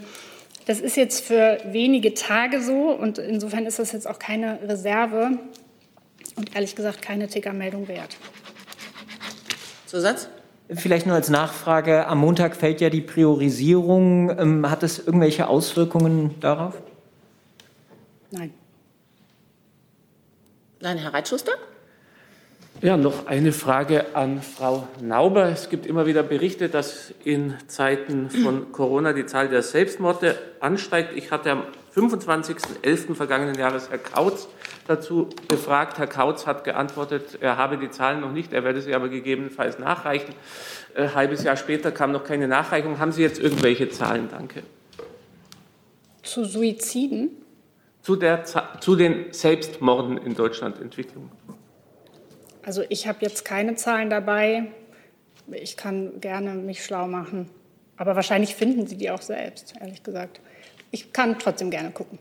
Das ist jetzt für wenige Tage so und insofern ist das jetzt auch keine Reserve und ehrlich gesagt keine Tickermeldung wert. Zusatz? Vielleicht nur als Nachfrage. Am Montag fällt ja die Priorisierung. Ähm, hat es irgendwelche Auswirkungen darauf? Nein. Nein, Herr Reitschuster? Ja, noch eine Frage an Frau Nauber. Es gibt immer wieder Berichte, dass in Zeiten von Corona die Zahl der Selbstmorde ansteigt. Ich hatte am 25.11. vergangenen Jahres Herr Kautz dazu befragt. Herr Kautz hat geantwortet, er habe die Zahlen noch nicht, er werde sie aber gegebenenfalls nachreichen. Ein äh, halbes Jahr später kam noch keine Nachreichung. Haben Sie jetzt irgendwelche Zahlen? Danke. Zu Suiziden? Zu, der, zu den Selbstmorden in Deutschland Entwicklung. Also ich habe jetzt keine Zahlen dabei. Ich kann gerne mich schlau machen. Aber wahrscheinlich finden Sie die auch selbst, ehrlich gesagt. Ich kann trotzdem gerne gucken.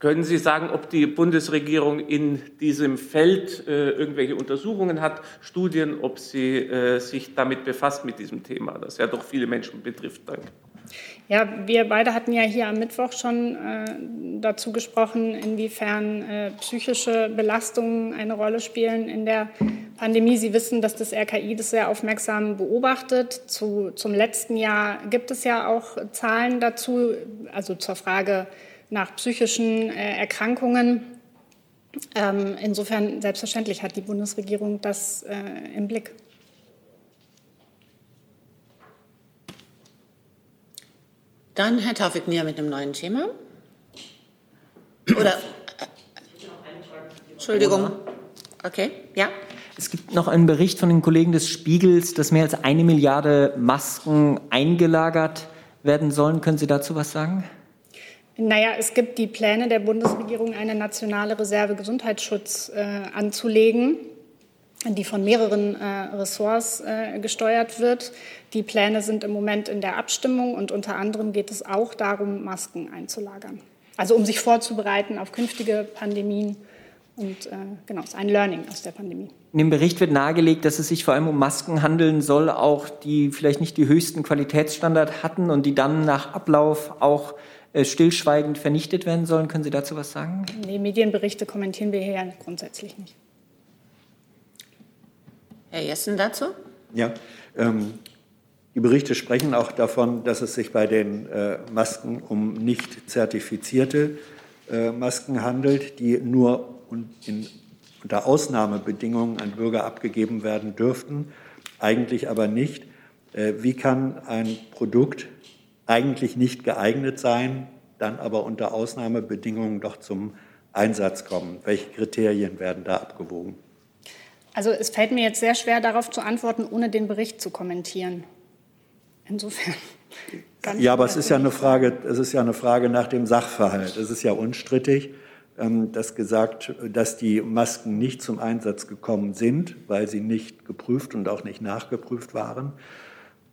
Können Sie sagen, ob die Bundesregierung in diesem Feld äh, irgendwelche Untersuchungen hat, Studien, ob sie äh, sich damit befasst mit diesem Thema, das ja doch viele Menschen betrifft? Danke. Ja, wir beide hatten ja hier am Mittwoch schon äh, dazu gesprochen, inwiefern äh, psychische Belastungen eine Rolle spielen in der Pandemie. Sie wissen, dass das RKI das sehr aufmerksam beobachtet. Zu, zum letzten Jahr gibt es ja auch Zahlen dazu, also zur Frage nach psychischen äh, Erkrankungen. Ähm, insofern selbstverständlich hat die Bundesregierung das äh, im Blick. Dann Herr Taufik Nia mit einem neuen Thema. Oder? Entschuldigung. Okay, ja. Es gibt noch einen Bericht von den Kollegen des Spiegels, dass mehr als eine Milliarde Masken eingelagert werden sollen. Können Sie dazu was sagen? Naja, es gibt die Pläne der Bundesregierung, eine nationale Reserve Gesundheitsschutz äh, anzulegen die von mehreren äh, Ressorts äh, gesteuert wird. Die Pläne sind im Moment in der Abstimmung und unter anderem geht es auch darum, Masken einzulagern. Also um sich vorzubereiten auf künftige Pandemien. Und äh, genau, es ist ein Learning aus der Pandemie. In dem Bericht wird nahegelegt, dass es sich vor allem um Masken handeln soll, auch die vielleicht nicht die höchsten Qualitätsstandards hatten und die dann nach Ablauf auch äh, stillschweigend vernichtet werden sollen. Können Sie dazu was sagen? Nee, Medienberichte kommentieren wir hier ja grundsätzlich nicht. Herr Jessen dazu? Ja, ähm, die Berichte sprechen auch davon, dass es sich bei den äh, Masken um nicht zertifizierte äh, Masken handelt, die nur in, unter Ausnahmebedingungen an Bürger abgegeben werden dürften, eigentlich aber nicht. Äh, wie kann ein Produkt eigentlich nicht geeignet sein, dann aber unter Ausnahmebedingungen doch zum Einsatz kommen? Welche Kriterien werden da abgewogen? Also es fällt mir jetzt sehr schwer, darauf zu antworten, ohne den Bericht zu kommentieren. Insofern. Ja, aber es ist ja eine Frage, es ist ja eine Frage nach dem Sachverhalt. Es ist ja unstrittig, ähm, dass gesagt, dass die Masken nicht zum Einsatz gekommen sind, weil sie nicht geprüft und auch nicht nachgeprüft waren.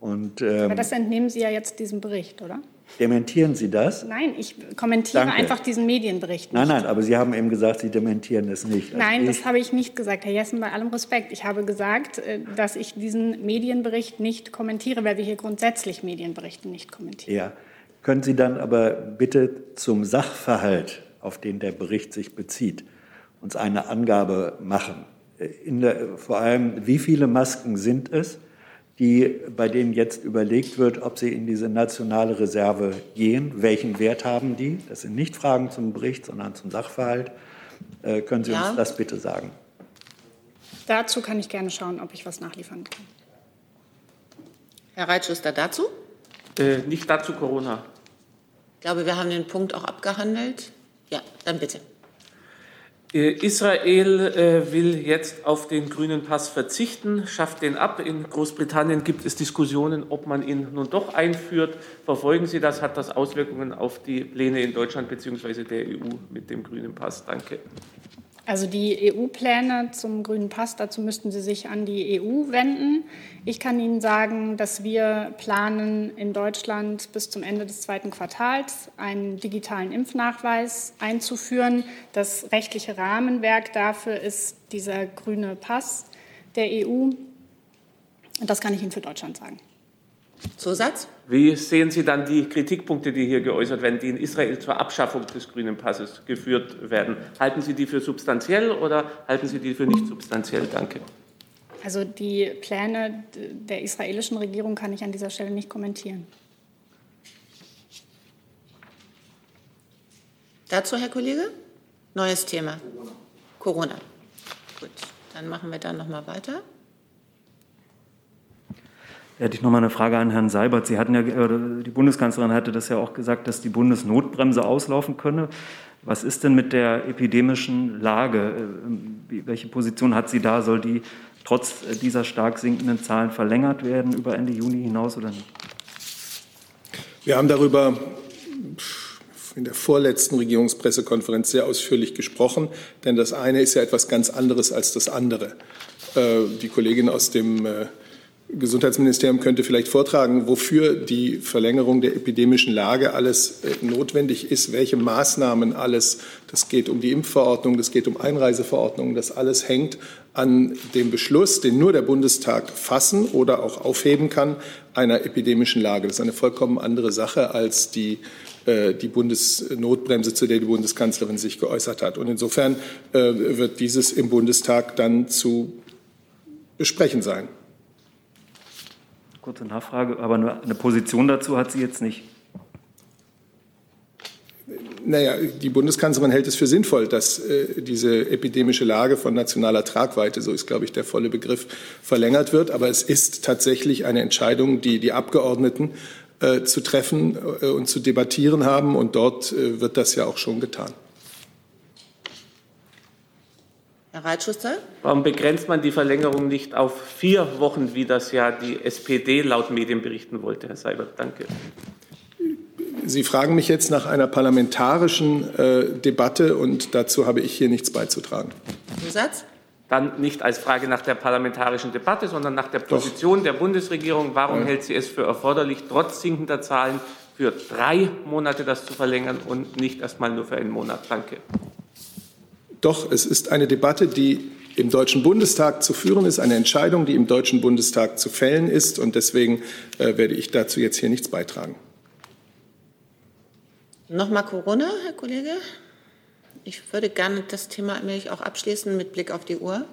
Und, ähm, aber das entnehmen Sie ja jetzt diesem Bericht, oder? Dementieren Sie das? Nein, ich kommentiere Danke. einfach diesen Medienbericht nicht. Nein, nein, aber Sie haben eben gesagt, Sie dementieren es nicht. Also nein, das habe ich nicht gesagt, Herr Jessen, bei allem Respekt. Ich habe gesagt, äh, dass ich diesen Medienbericht nicht kommentiere, weil wir hier grundsätzlich Medienberichte nicht kommentieren. Ja. Können Sie dann aber bitte zum Sachverhalt, auf den der Bericht sich bezieht, uns eine Angabe machen? Äh, der, vor allem, wie viele Masken sind es? Die, bei denen jetzt überlegt wird, ob sie in diese nationale Reserve gehen. Welchen Wert haben die? Das sind nicht Fragen zum Bericht, sondern zum Sachverhalt. Äh, können Sie ja. uns das bitte sagen? Dazu kann ich gerne schauen, ob ich was nachliefern kann. Herr Reitschuster, dazu? Äh, nicht dazu Corona. Ich glaube, wir haben den Punkt auch abgehandelt. Ja, dann bitte. Äh, Israel äh, will jetzt auf den grünen Pass verzichten, schafft den ab. In Großbritannien gibt es Diskussionen, ob man ihn nun doch einführt. Verfolgen Sie das? Hat das Auswirkungen auf die Pläne in Deutschland bzw. der EU mit dem grünen Pass? Danke. Also die EU-Pläne zum grünen Pass, dazu müssten Sie sich an die EU wenden. Ich kann Ihnen sagen, dass wir planen, in Deutschland bis zum Ende des zweiten Quartals einen digitalen Impfnachweis einzuführen. Das rechtliche Rahmenwerk dafür ist dieser grüne Pass der EU. Und das kann ich Ihnen für Deutschland sagen. Zusatz? Wie sehen Sie dann die Kritikpunkte, die hier geäußert werden, die in Israel zur Abschaffung des grünen Passes geführt werden? Halten Sie die für substanziell oder halten Sie die für nicht substanziell? Danke. Also die Pläne der israelischen Regierung kann ich an dieser Stelle nicht kommentieren. Dazu, Herr Kollege? Neues Thema. Corona. Gut. Dann machen wir dann noch mal weiter. Hätte ich noch mal eine Frage an Herrn Seibert. Sie hatten ja, die Bundeskanzlerin hatte das ja auch gesagt, dass die Bundesnotbremse auslaufen könne. Was ist denn mit der epidemischen Lage? Welche Position hat sie da? Soll die trotz dieser stark sinkenden Zahlen verlängert werden über Ende Juni hinaus oder nicht? Wir haben darüber in der vorletzten Regierungspressekonferenz sehr ausführlich gesprochen, denn das eine ist ja etwas ganz anderes als das andere. Äh, die Kollegin aus dem äh, Gesundheitsministerium könnte vielleicht vortragen, wofür die Verlängerung der epidemischen Lage alles äh, notwendig ist, welche Maßnahmen alles. Das geht um die Impfverordnung, das geht um Einreiseverordnungen, das alles hängt an dem Beschluss, den nur der Bundestag fassen oder auch aufheben kann, einer epidemischen Lage. Das ist eine vollkommen andere Sache als die, äh, die Bundesnotbremse, zu der die Bundeskanzlerin sich geäußert hat. Und insofern äh, wird dieses im Bundestag dann zu besprechen sein. Kurze Nachfrage, aber eine Position dazu hat sie jetzt nicht. Naja, die Bundeskanzlerin hält es für sinnvoll, dass äh, diese epidemische Lage von nationaler Tragweite, so ist, glaube ich, der volle Begriff, verlängert wird. Aber es ist tatsächlich eine Entscheidung, die die Abgeordneten äh, zu treffen äh, und zu debattieren haben. Und dort äh, wird das ja auch schon getan. Herr Reitschuster? Warum begrenzt man die Verlängerung nicht auf vier Wochen, wie das ja die SPD laut Medienberichten wollte, Herr Seibert? Danke. Sie fragen mich jetzt nach einer parlamentarischen äh, Debatte und dazu habe ich hier nichts beizutragen. Zusatz? Dann nicht als Frage nach der parlamentarischen Debatte, sondern nach der Position Doch. der Bundesregierung. Warum ja. hält sie es für erforderlich, trotz sinkender Zahlen für drei Monate das zu verlängern und nicht erst mal nur für einen Monat? Danke. Doch, es ist eine Debatte, die im Deutschen Bundestag zu führen ist, eine Entscheidung, die im Deutschen Bundestag zu fällen ist. Und deswegen äh, werde ich dazu jetzt hier nichts beitragen. Nochmal Corona, Herr Kollege? Ich würde gerne das Thema nämlich auch abschließen mit Blick auf die Uhr.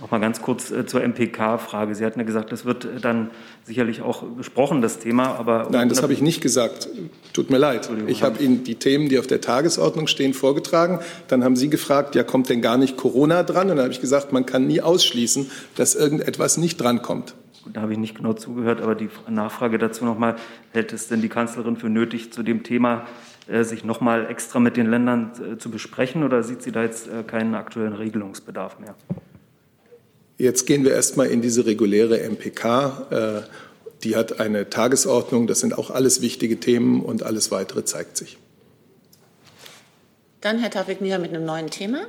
Noch mal ganz kurz äh, zur MPK-Frage. Sie hatten ja gesagt, das wird äh, dann sicherlich auch besprochen, das Thema. Aber Nein, das habe ich nicht gesagt. Tut mir leid. Ich habe Ihnen die Themen, die auf der Tagesordnung stehen, vorgetragen. Dann haben Sie gefragt, ja, kommt denn gar nicht Corona dran? Und dann habe ich gesagt, man kann nie ausschließen, dass irgendetwas nicht drankommt. Da habe ich nicht genau zugehört, aber die Nachfrage dazu noch mal: Hält es denn die Kanzlerin für nötig, zu dem Thema äh, sich noch mal extra mit den Ländern zu besprechen, oder sieht sie da jetzt keinen aktuellen Regelungsbedarf mehr? Jetzt gehen wir erst mal in diese reguläre MPK. Äh, die hat eine Tagesordnung. Das sind auch alles wichtige Themen und alles weitere zeigt sich. Dann Herr Tafik Nier mit einem neuen Thema.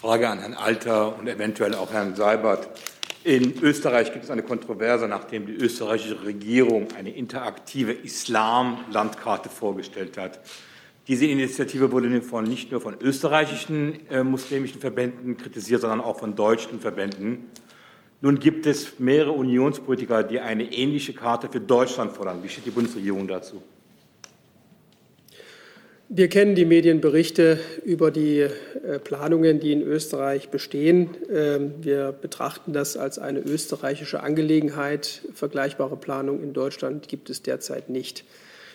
Frage an Herrn Alter und eventuell auch Herrn Seibert. In Österreich gibt es eine Kontroverse, nachdem die österreichische Regierung eine interaktive Islam-Landkarte vorgestellt hat. Diese Initiative wurde von, nicht nur von österreichischen äh, muslimischen Verbänden kritisiert, sondern auch von deutschen Verbänden. Nun gibt es mehrere Unionspolitiker, die eine ähnliche Karte für Deutschland fordern. Wie steht die Bundesregierung dazu? Wir kennen die Medienberichte über die äh, Planungen, die in Österreich bestehen. Ähm, wir betrachten das als eine österreichische Angelegenheit. Vergleichbare Planungen in Deutschland gibt es derzeit nicht.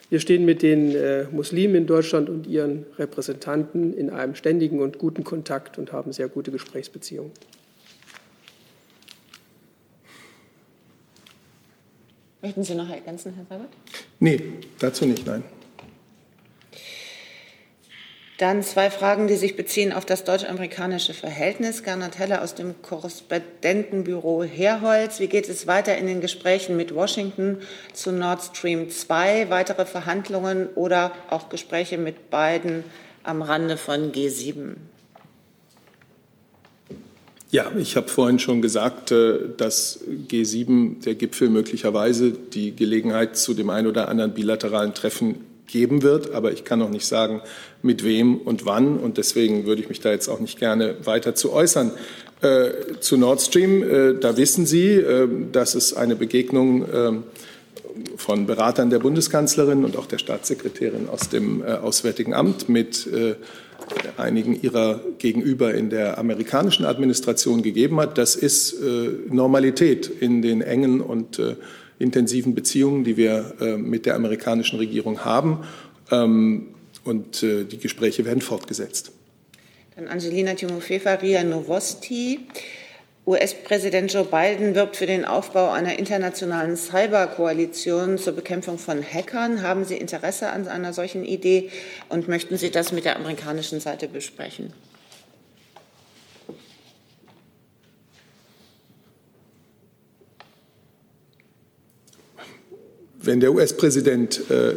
Wir stehen mit den äh, Muslimen in Deutschland und ihren Repräsentanten in einem ständigen und guten Kontakt und haben sehr gute Gesprächsbeziehungen. Möchten Sie noch ergänzen, Herr Seibert? Nee, dazu nicht, nein. Dann zwei Fragen, die sich beziehen auf das deutsch-amerikanische Verhältnis. Gernot Heller aus dem Korrespondentenbüro Herholz. Wie geht es weiter in den Gesprächen mit Washington zu Nord Stream 2? Weitere Verhandlungen oder auch Gespräche mit beiden am Rande von G7? Ja, ich habe vorhin schon gesagt, äh, dass G7, der Gipfel, möglicherweise die Gelegenheit zu dem einen oder anderen bilateralen Treffen geben wird. Aber ich kann noch nicht sagen, mit wem und wann. Und deswegen würde ich mich da jetzt auch nicht gerne weiter zu äußern. Äh, zu Nord Stream, äh, da wissen Sie, äh, dass es eine Begegnung äh, von Beratern der Bundeskanzlerin und auch der Staatssekretärin aus dem äh, Auswärtigen Amt mit äh, einigen ihrer Gegenüber in der amerikanischen Administration gegeben hat. Das ist Normalität in den engen und intensiven Beziehungen, die wir äh, mit der amerikanischen Regierung haben. Ähm, und äh, die Gespräche werden fortgesetzt. Dann Angelina Timofeva, RIA Novosti. US-Präsident Joe Biden wirbt für den Aufbau einer internationalen Cyberkoalition zur Bekämpfung von Hackern. Haben Sie Interesse an einer solchen Idee und möchten Sie das mit der amerikanischen Seite besprechen? Wenn der US-Präsident äh,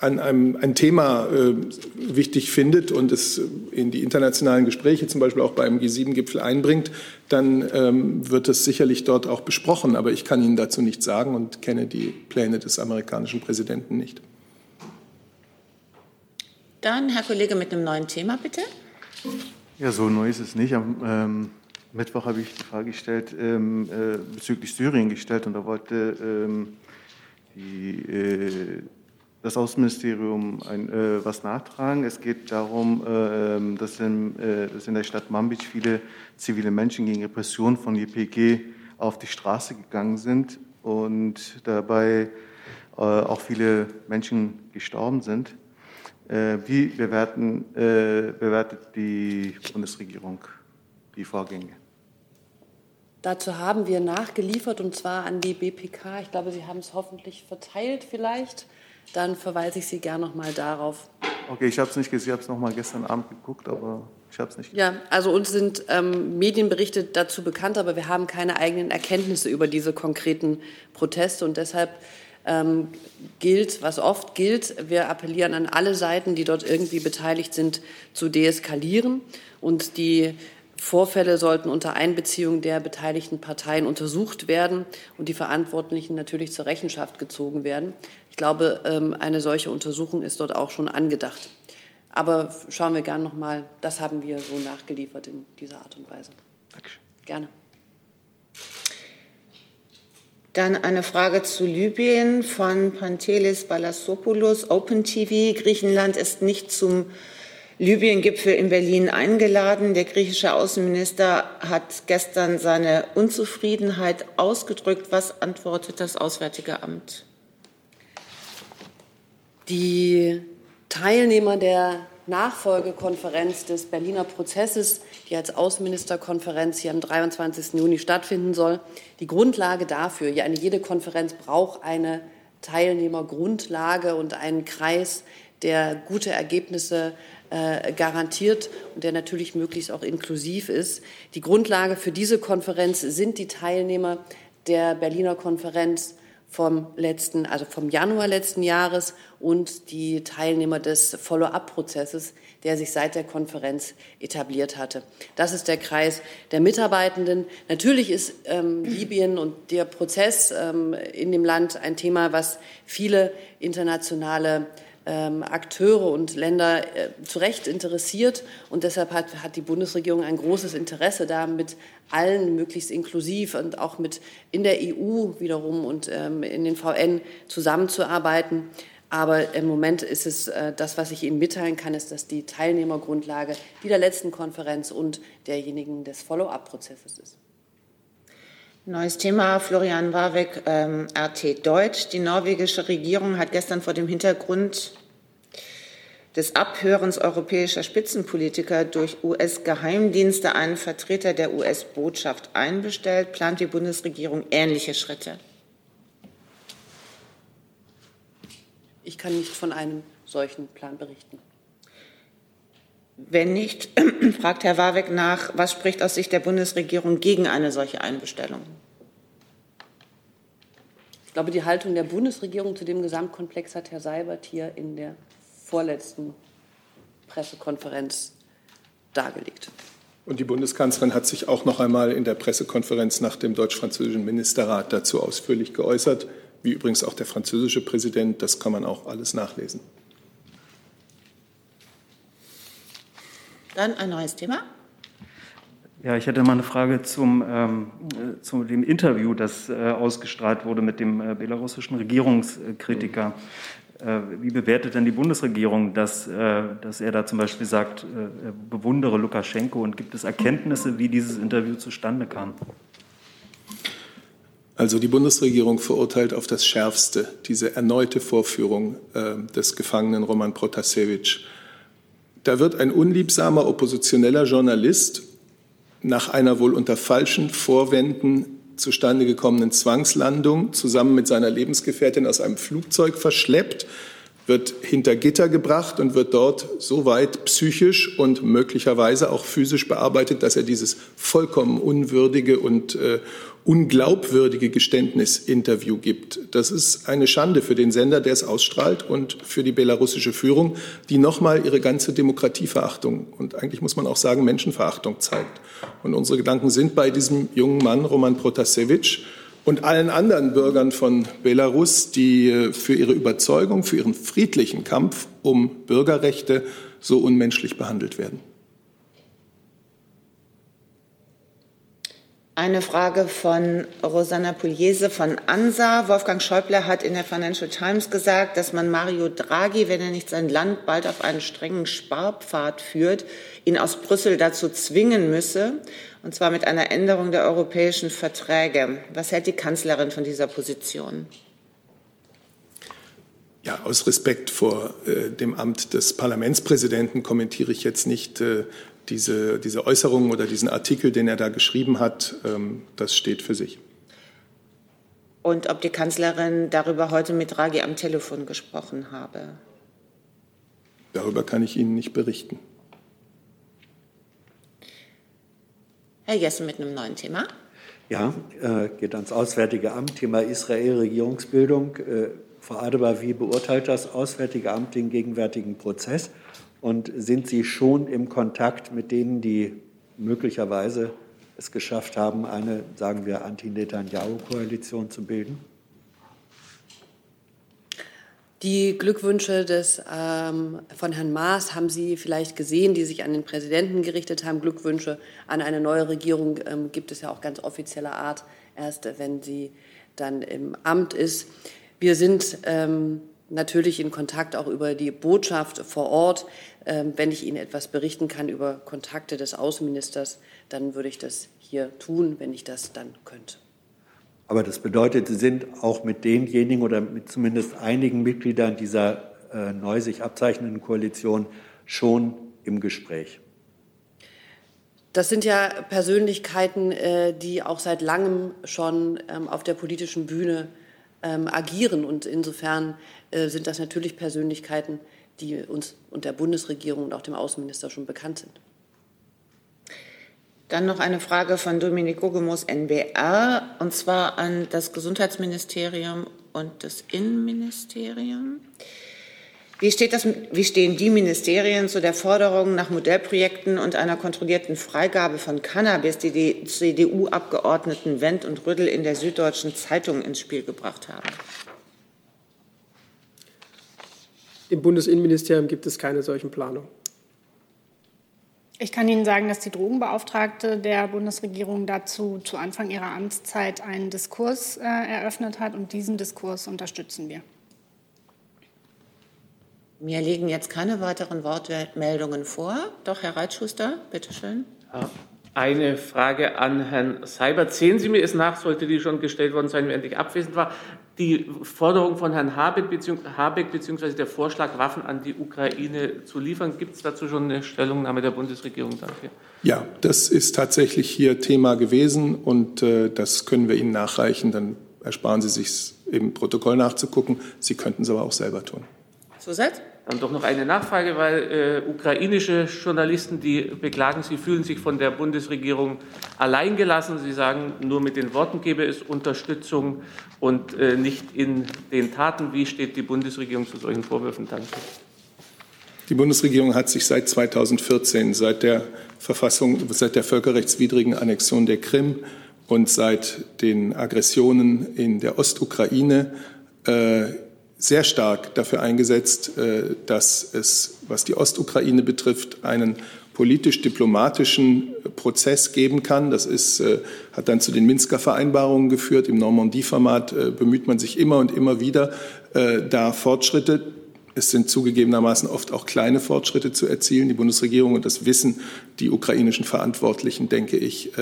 an einem ein Thema äh, wichtig findet und es in die internationalen Gespräche, zum Beispiel auch beim G7-Gipfel einbringt, dann ähm, wird es sicherlich dort auch besprochen. Aber ich kann Ihnen dazu nichts sagen und kenne die Pläne des amerikanischen Präsidenten nicht. Dann Herr Kollege mit einem neuen Thema, bitte. Ja, so neu ist es nicht. Am ähm, Mittwoch habe ich die Frage gestellt, ähm, äh, bezüglich Syrien gestellt und da wollte ähm, die äh, das Außenministerium ein, äh, was nachtragen. Es geht darum, äh, dass, in, äh, dass, in, der Stadt Manbij viele zivile Menschen gegen Repression von YPG auf die Straße gegangen sind und dabei äh, auch viele Menschen gestorben sind. Äh, wie bewerten, äh, bewertet die Bundesregierung die Vorgänge? Dazu haben wir nachgeliefert und zwar an die BPK. Ich glaube, Sie haben es hoffentlich verteilt vielleicht dann verweise ich Sie gerne noch mal darauf. Okay, ich habe es nicht gesehen, ich habe es noch mal gestern Abend geguckt, aber ich habe es nicht. Ja, also uns sind ähm, Medienberichte dazu bekannt, aber wir haben keine eigenen Erkenntnisse über diese konkreten Proteste und deshalb ähm, gilt, was oft gilt, wir appellieren an alle Seiten, die dort irgendwie beteiligt sind, zu deeskalieren und die Vorfälle sollten unter Einbeziehung der beteiligten Parteien untersucht werden und die Verantwortlichen natürlich zur Rechenschaft gezogen werden. Ich glaube, ähm, eine solche Untersuchung ist dort auch schon angedacht. Aber schauen wir gerne noch mal. Das haben wir so nachgeliefert in dieser Art und Weise. Dankeschön. Gerne. Dann eine Frage zu Libyen von Pantelis Balassopoulos, Open TV. Griechenland ist nicht zum Libyen-Gipfel in Berlin eingeladen. Der griechische Außenminister hat gestern seine Unzufriedenheit ausgedrückt. Was antwortet das Auswärtige Amt? Die Teilnehmer der Nachfolgekonferenz des Berliner Prozesses, die als Außenministerkonferenz hier am 23. Juni stattfinden soll. Die Grundlage dafür, ja, eine jede Konferenz braucht eine Teilnehmergrundlage und einen Kreis, der gute Ergebnisse äh, garantiert und der natürlich möglichst auch inklusiv ist. Die Grundlage für diese Konferenz sind die Teilnehmer der Berliner Konferenz vom letzten, also vom Januar letzten Jahres und die Teilnehmer des Follow-up-Prozesses, der sich seit der Konferenz etabliert hatte. Das ist der Kreis der Mitarbeitenden. Natürlich ist ähm, Libyen und der Prozess ähm, in dem Land ein Thema, was viele internationale ähm, Akteure und Länder äh, zu Recht interessiert. Und deshalb hat, hat die Bundesregierung ein großes Interesse da, mit allen möglichst inklusiv und auch mit in der EU wiederum und ähm, in den VN zusammenzuarbeiten. Aber im Moment ist es äh, das, was ich Ihnen mitteilen kann, ist, dass die Teilnehmergrundlage die der letzten Konferenz und derjenigen des Follow-up-Prozesses ist. Neues Thema, Florian Warwick, ähm, RT Deutsch. Die norwegische Regierung hat gestern vor dem Hintergrund des Abhörens europäischer Spitzenpolitiker durch US-Geheimdienste einen Vertreter der US-Botschaft einbestellt. Plant die Bundesregierung ähnliche Schritte? Ich kann nicht von einem solchen Plan berichten. Wenn nicht, fragt Herr Warwick nach, was spricht aus Sicht der Bundesregierung gegen eine solche Einbestellung? Ich glaube, die Haltung der Bundesregierung zu dem Gesamtkomplex hat Herr Seibert hier in der vorletzten Pressekonferenz dargelegt. Und die Bundeskanzlerin hat sich auch noch einmal in der Pressekonferenz nach dem deutsch-französischen Ministerrat dazu ausführlich geäußert, wie übrigens auch der französische Präsident. Das kann man auch alles nachlesen. Dann ein neues Thema. Ja, ich hätte mal eine Frage zum, ähm, äh, zu dem Interview, das äh, ausgestrahlt wurde mit dem äh, belarussischen Regierungskritiker. Äh, wie bewertet denn die Bundesregierung, dass, äh, dass er da zum Beispiel sagt, äh, er bewundere Lukaschenko und gibt es Erkenntnisse, wie dieses Interview zustande kam? Also die Bundesregierung verurteilt auf das Schärfste diese erneute Vorführung des Gefangenen Roman Protasevich Da wird ein unliebsamer oppositioneller Journalist nach einer wohl unter falschen Vorwänden zustande gekommenen Zwangslandung zusammen mit seiner Lebensgefährtin aus einem Flugzeug verschleppt, wird hinter Gitter gebracht und wird dort so weit psychisch und möglicherweise auch physisch bearbeitet, dass er dieses vollkommen unwürdige und äh, unglaubwürdige Geständnisinterview gibt. Das ist eine Schande für den Sender, der es ausstrahlt und für die belarussische Führung, die nochmal ihre ganze Demokratieverachtung und eigentlich muss man auch sagen Menschenverachtung zeigt. Und unsere Gedanken sind bei diesem jungen Mann, Roman Protasevich, und allen anderen Bürgern von Belarus, die äh, für ihre Überzeugung, für ihren friedlichen Kampf um Bürgerrechte so unmenschlich behandelt werden. Eine Frage von Rosanna Pugliese von ANSA. Wolfgang Schäuble hat in der Financial Times gesagt, dass man Mario Draghi, wenn er nicht sein Land bald auf einen strengen Sparpfad führt, ihn aus Brüssel dazu zwingen müsse, und zwar mit einer Änderung der europäischen Verträge. Was hält die Kanzlerin von dieser Position? Ja, aus Respekt vor äh, dem Amt des Parlamentspräsidenten kommentiere ich jetzt nicht äh, diese, diese Äußerung oder diesen Artikel, den er da geschrieben hat, ähm, das steht für sich. Und ob die Kanzlerin darüber heute mit Draghi am Telefon gesprochen habe? Darüber kann ich Ihnen nicht berichten. Herr Jessen mit einem neuen Thema. Ja, äh, geht ans Auswärtige Amt, Thema Israel-Regierungsbildung. Äh, Frau Adebar, wie beurteilt das Auswärtige Amt den gegenwärtigen Prozess? Und sind Sie schon im Kontakt mit denen, die möglicherweise es geschafft haben, eine, sagen wir, Anti-Netanyahu-Koalition zu bilden? Die Glückwünsche des, ähm, von Herrn Maas haben Sie vielleicht gesehen, die sich an den Präsidenten gerichtet haben. Glückwünsche an eine neue Regierung ähm, gibt es ja auch ganz offizieller Art, erst wenn sie dann im Amt ist. Wir sind ähm, natürlich in Kontakt auch über die Botschaft vor Ort. Ähm, wenn ich Ihnen etwas berichten kann über Kontakte des Außenministers, dann würde ich das hier tun, wenn ich das dann könnte. Aber das bedeutet, Sie sind auch mit denjenigen oder mit zumindest einigen Mitgliedern dieser äh, neu sich abzeichnenden Koalition schon im Gespräch. Das sind ja Persönlichkeiten, äh, die auch seit langem schon ähm, auf der politischen Bühne ähm, agieren. Und insofern sind das natürlich Persönlichkeiten, die uns und der Bundesregierung und auch dem Außenminister schon bekannt sind. Dann noch eine Frage von Dominik Gogemus, NBR, und zwar an das Gesundheitsministerium und das Innenministerium. Wie, steht das, wie stehen die Ministerien zu der Forderung nach Modellprojekten und einer kontrollierten Freigabe von Cannabis, die die CDU-Abgeordneten Wendt und Rüddel in der Süddeutschen Zeitung ins Spiel gebracht haben? Im Bundesinnenministerium gibt es keine solchen Planungen. Ich kann Ihnen sagen, dass die Drogenbeauftragte der Bundesregierung dazu zu Anfang ihrer Amtszeit einen Diskurs äh, eröffnet hat und diesen Diskurs unterstützen wir. Mir liegen jetzt keine weiteren Wortmeldungen vor. Doch, Herr Reitschuster, bitteschön. Eine Frage an Herrn Seibert. Sehen Sie mir es nach, sollte die schon gestellt worden sein, während ich abwesend war, die Forderung von Herrn Habeck bzw. der Vorschlag, Waffen an die Ukraine zu liefern. Gibt es dazu schon eine Stellungnahme der Bundesregierung dafür? Ja, das ist tatsächlich hier Thema gewesen und äh, das können wir Ihnen nachreichen. Dann ersparen Sie sich im Protokoll nachzugucken. Sie könnten es aber auch selber tun. Zusatz? Dann doch noch eine Nachfrage, weil äh, ukrainische Journalisten, die beklagen, sie fühlen sich von der Bundesregierung alleingelassen. Sie sagen, nur mit den Worten gäbe es Unterstützung und äh, nicht in den Taten. Wie steht die Bundesregierung zu solchen Vorwürfen? Danke. Die Bundesregierung hat sich seit 2014, seit der Verfassung, seit der völkerrechtswidrigen Annexion der Krim und seit den Aggressionen in der Ostukraine äh, sehr stark dafür eingesetzt, äh, dass es, was die Ostukraine betrifft, einen politisch-diplomatischen Prozess geben kann. Das ist, äh, hat dann zu den Minsker Vereinbarungen geführt. Im Normandie-Format äh, bemüht man sich immer und immer wieder, da Fortschritte es sind zugegebenermaßen oft auch kleine Fortschritte zu erzielen. Die Bundesregierung und das Wissen die ukrainischen Verantwortlichen, denke ich,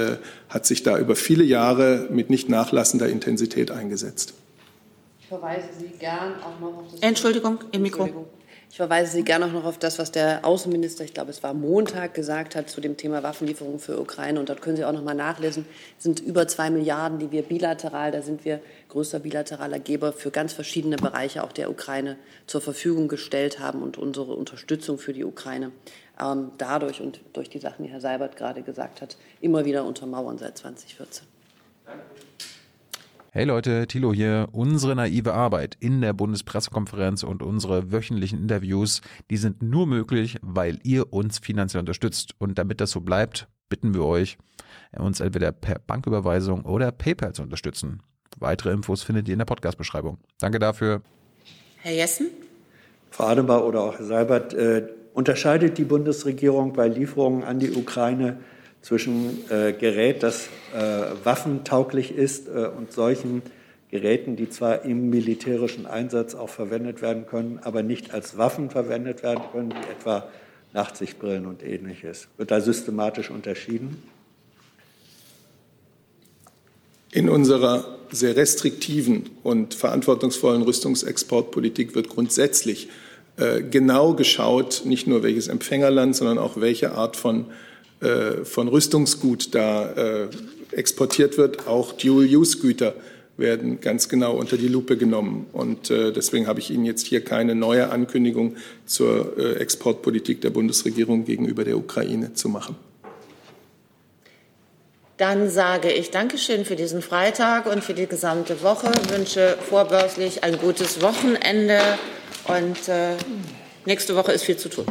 hat sich da über viele Jahre mit nicht nachlassender Intensität eingesetzt. Ich verweise Sie gern auch noch auf das. Entschuldigung, im Mikro. Ich verweise Sie gerne auch noch auf das, was der Außenminister, ich glaube, es war Montag, gesagt hat zu dem Thema Waffenlieferungen für Ukraine. Und dort können Sie auch noch mal nachlesen. Es sind über zwei Milliarden, die wir bilateral, da sind wir größter bilateraler Geber für ganz verschiedene Bereiche auch der Ukraine zur Verfügung gestellt haben und unsere Unterstützung für die Ukraine ähm, dadurch und durch die Sachen, die Herr Seibert gerade gesagt hat, immer wieder untermauern seit 2014. Hey Leute, Thilo hier. Unsere naive Arbeit in der Bundespressekonferenz und unsere wöchentlichen Interviews, die sind nur möglich, weil ihr uns finanziell unterstützt. Und damit das so bleibt, bitten wir euch, uns entweder per Banküberweisung oder PayPal zu unterstützen. Weitere Infos findet ihr in der Podcast-Beschreibung. Danke dafür. Herr Jessen? Frau Adenbauer oder auch Herr Seibert, äh, unterscheidet die Bundesregierung bei Lieferungen an die Ukraine zwischen äh, Gerät, das äh, waffentauglich ist äh, und solchen Geräten, die zwar im militärischen Einsatz auch verwendet werden können, aber nicht als Waffen verwendet werden können, wie etwa Nachtsichtbrillen und ähnliches. Wird da systematisch unterschieden? In unserer sehr restriktiven und verantwortungsvollen Rüstungsexportpolitik wird grundsätzlich äh, genau geschaut, nicht nur welches Empfängerland, sondern auch welche Art von von Rüstungsgut da äh, exportiert wird. Auch Dual-Use-Güter werden ganz genau unter die Lupe genommen. Und äh, deswegen habe ich Ihnen jetzt hier keine neue Ankündigung zur Exportpolitik der Bundesregierung gegenüber der Ukraine zu machen. Dann sage ich Dankeschön für diesen Freitag und für die gesamte Woche. Ich wünsche vorbörslich ein gutes Wochenende und äh, nächste Woche ist viel zu tun.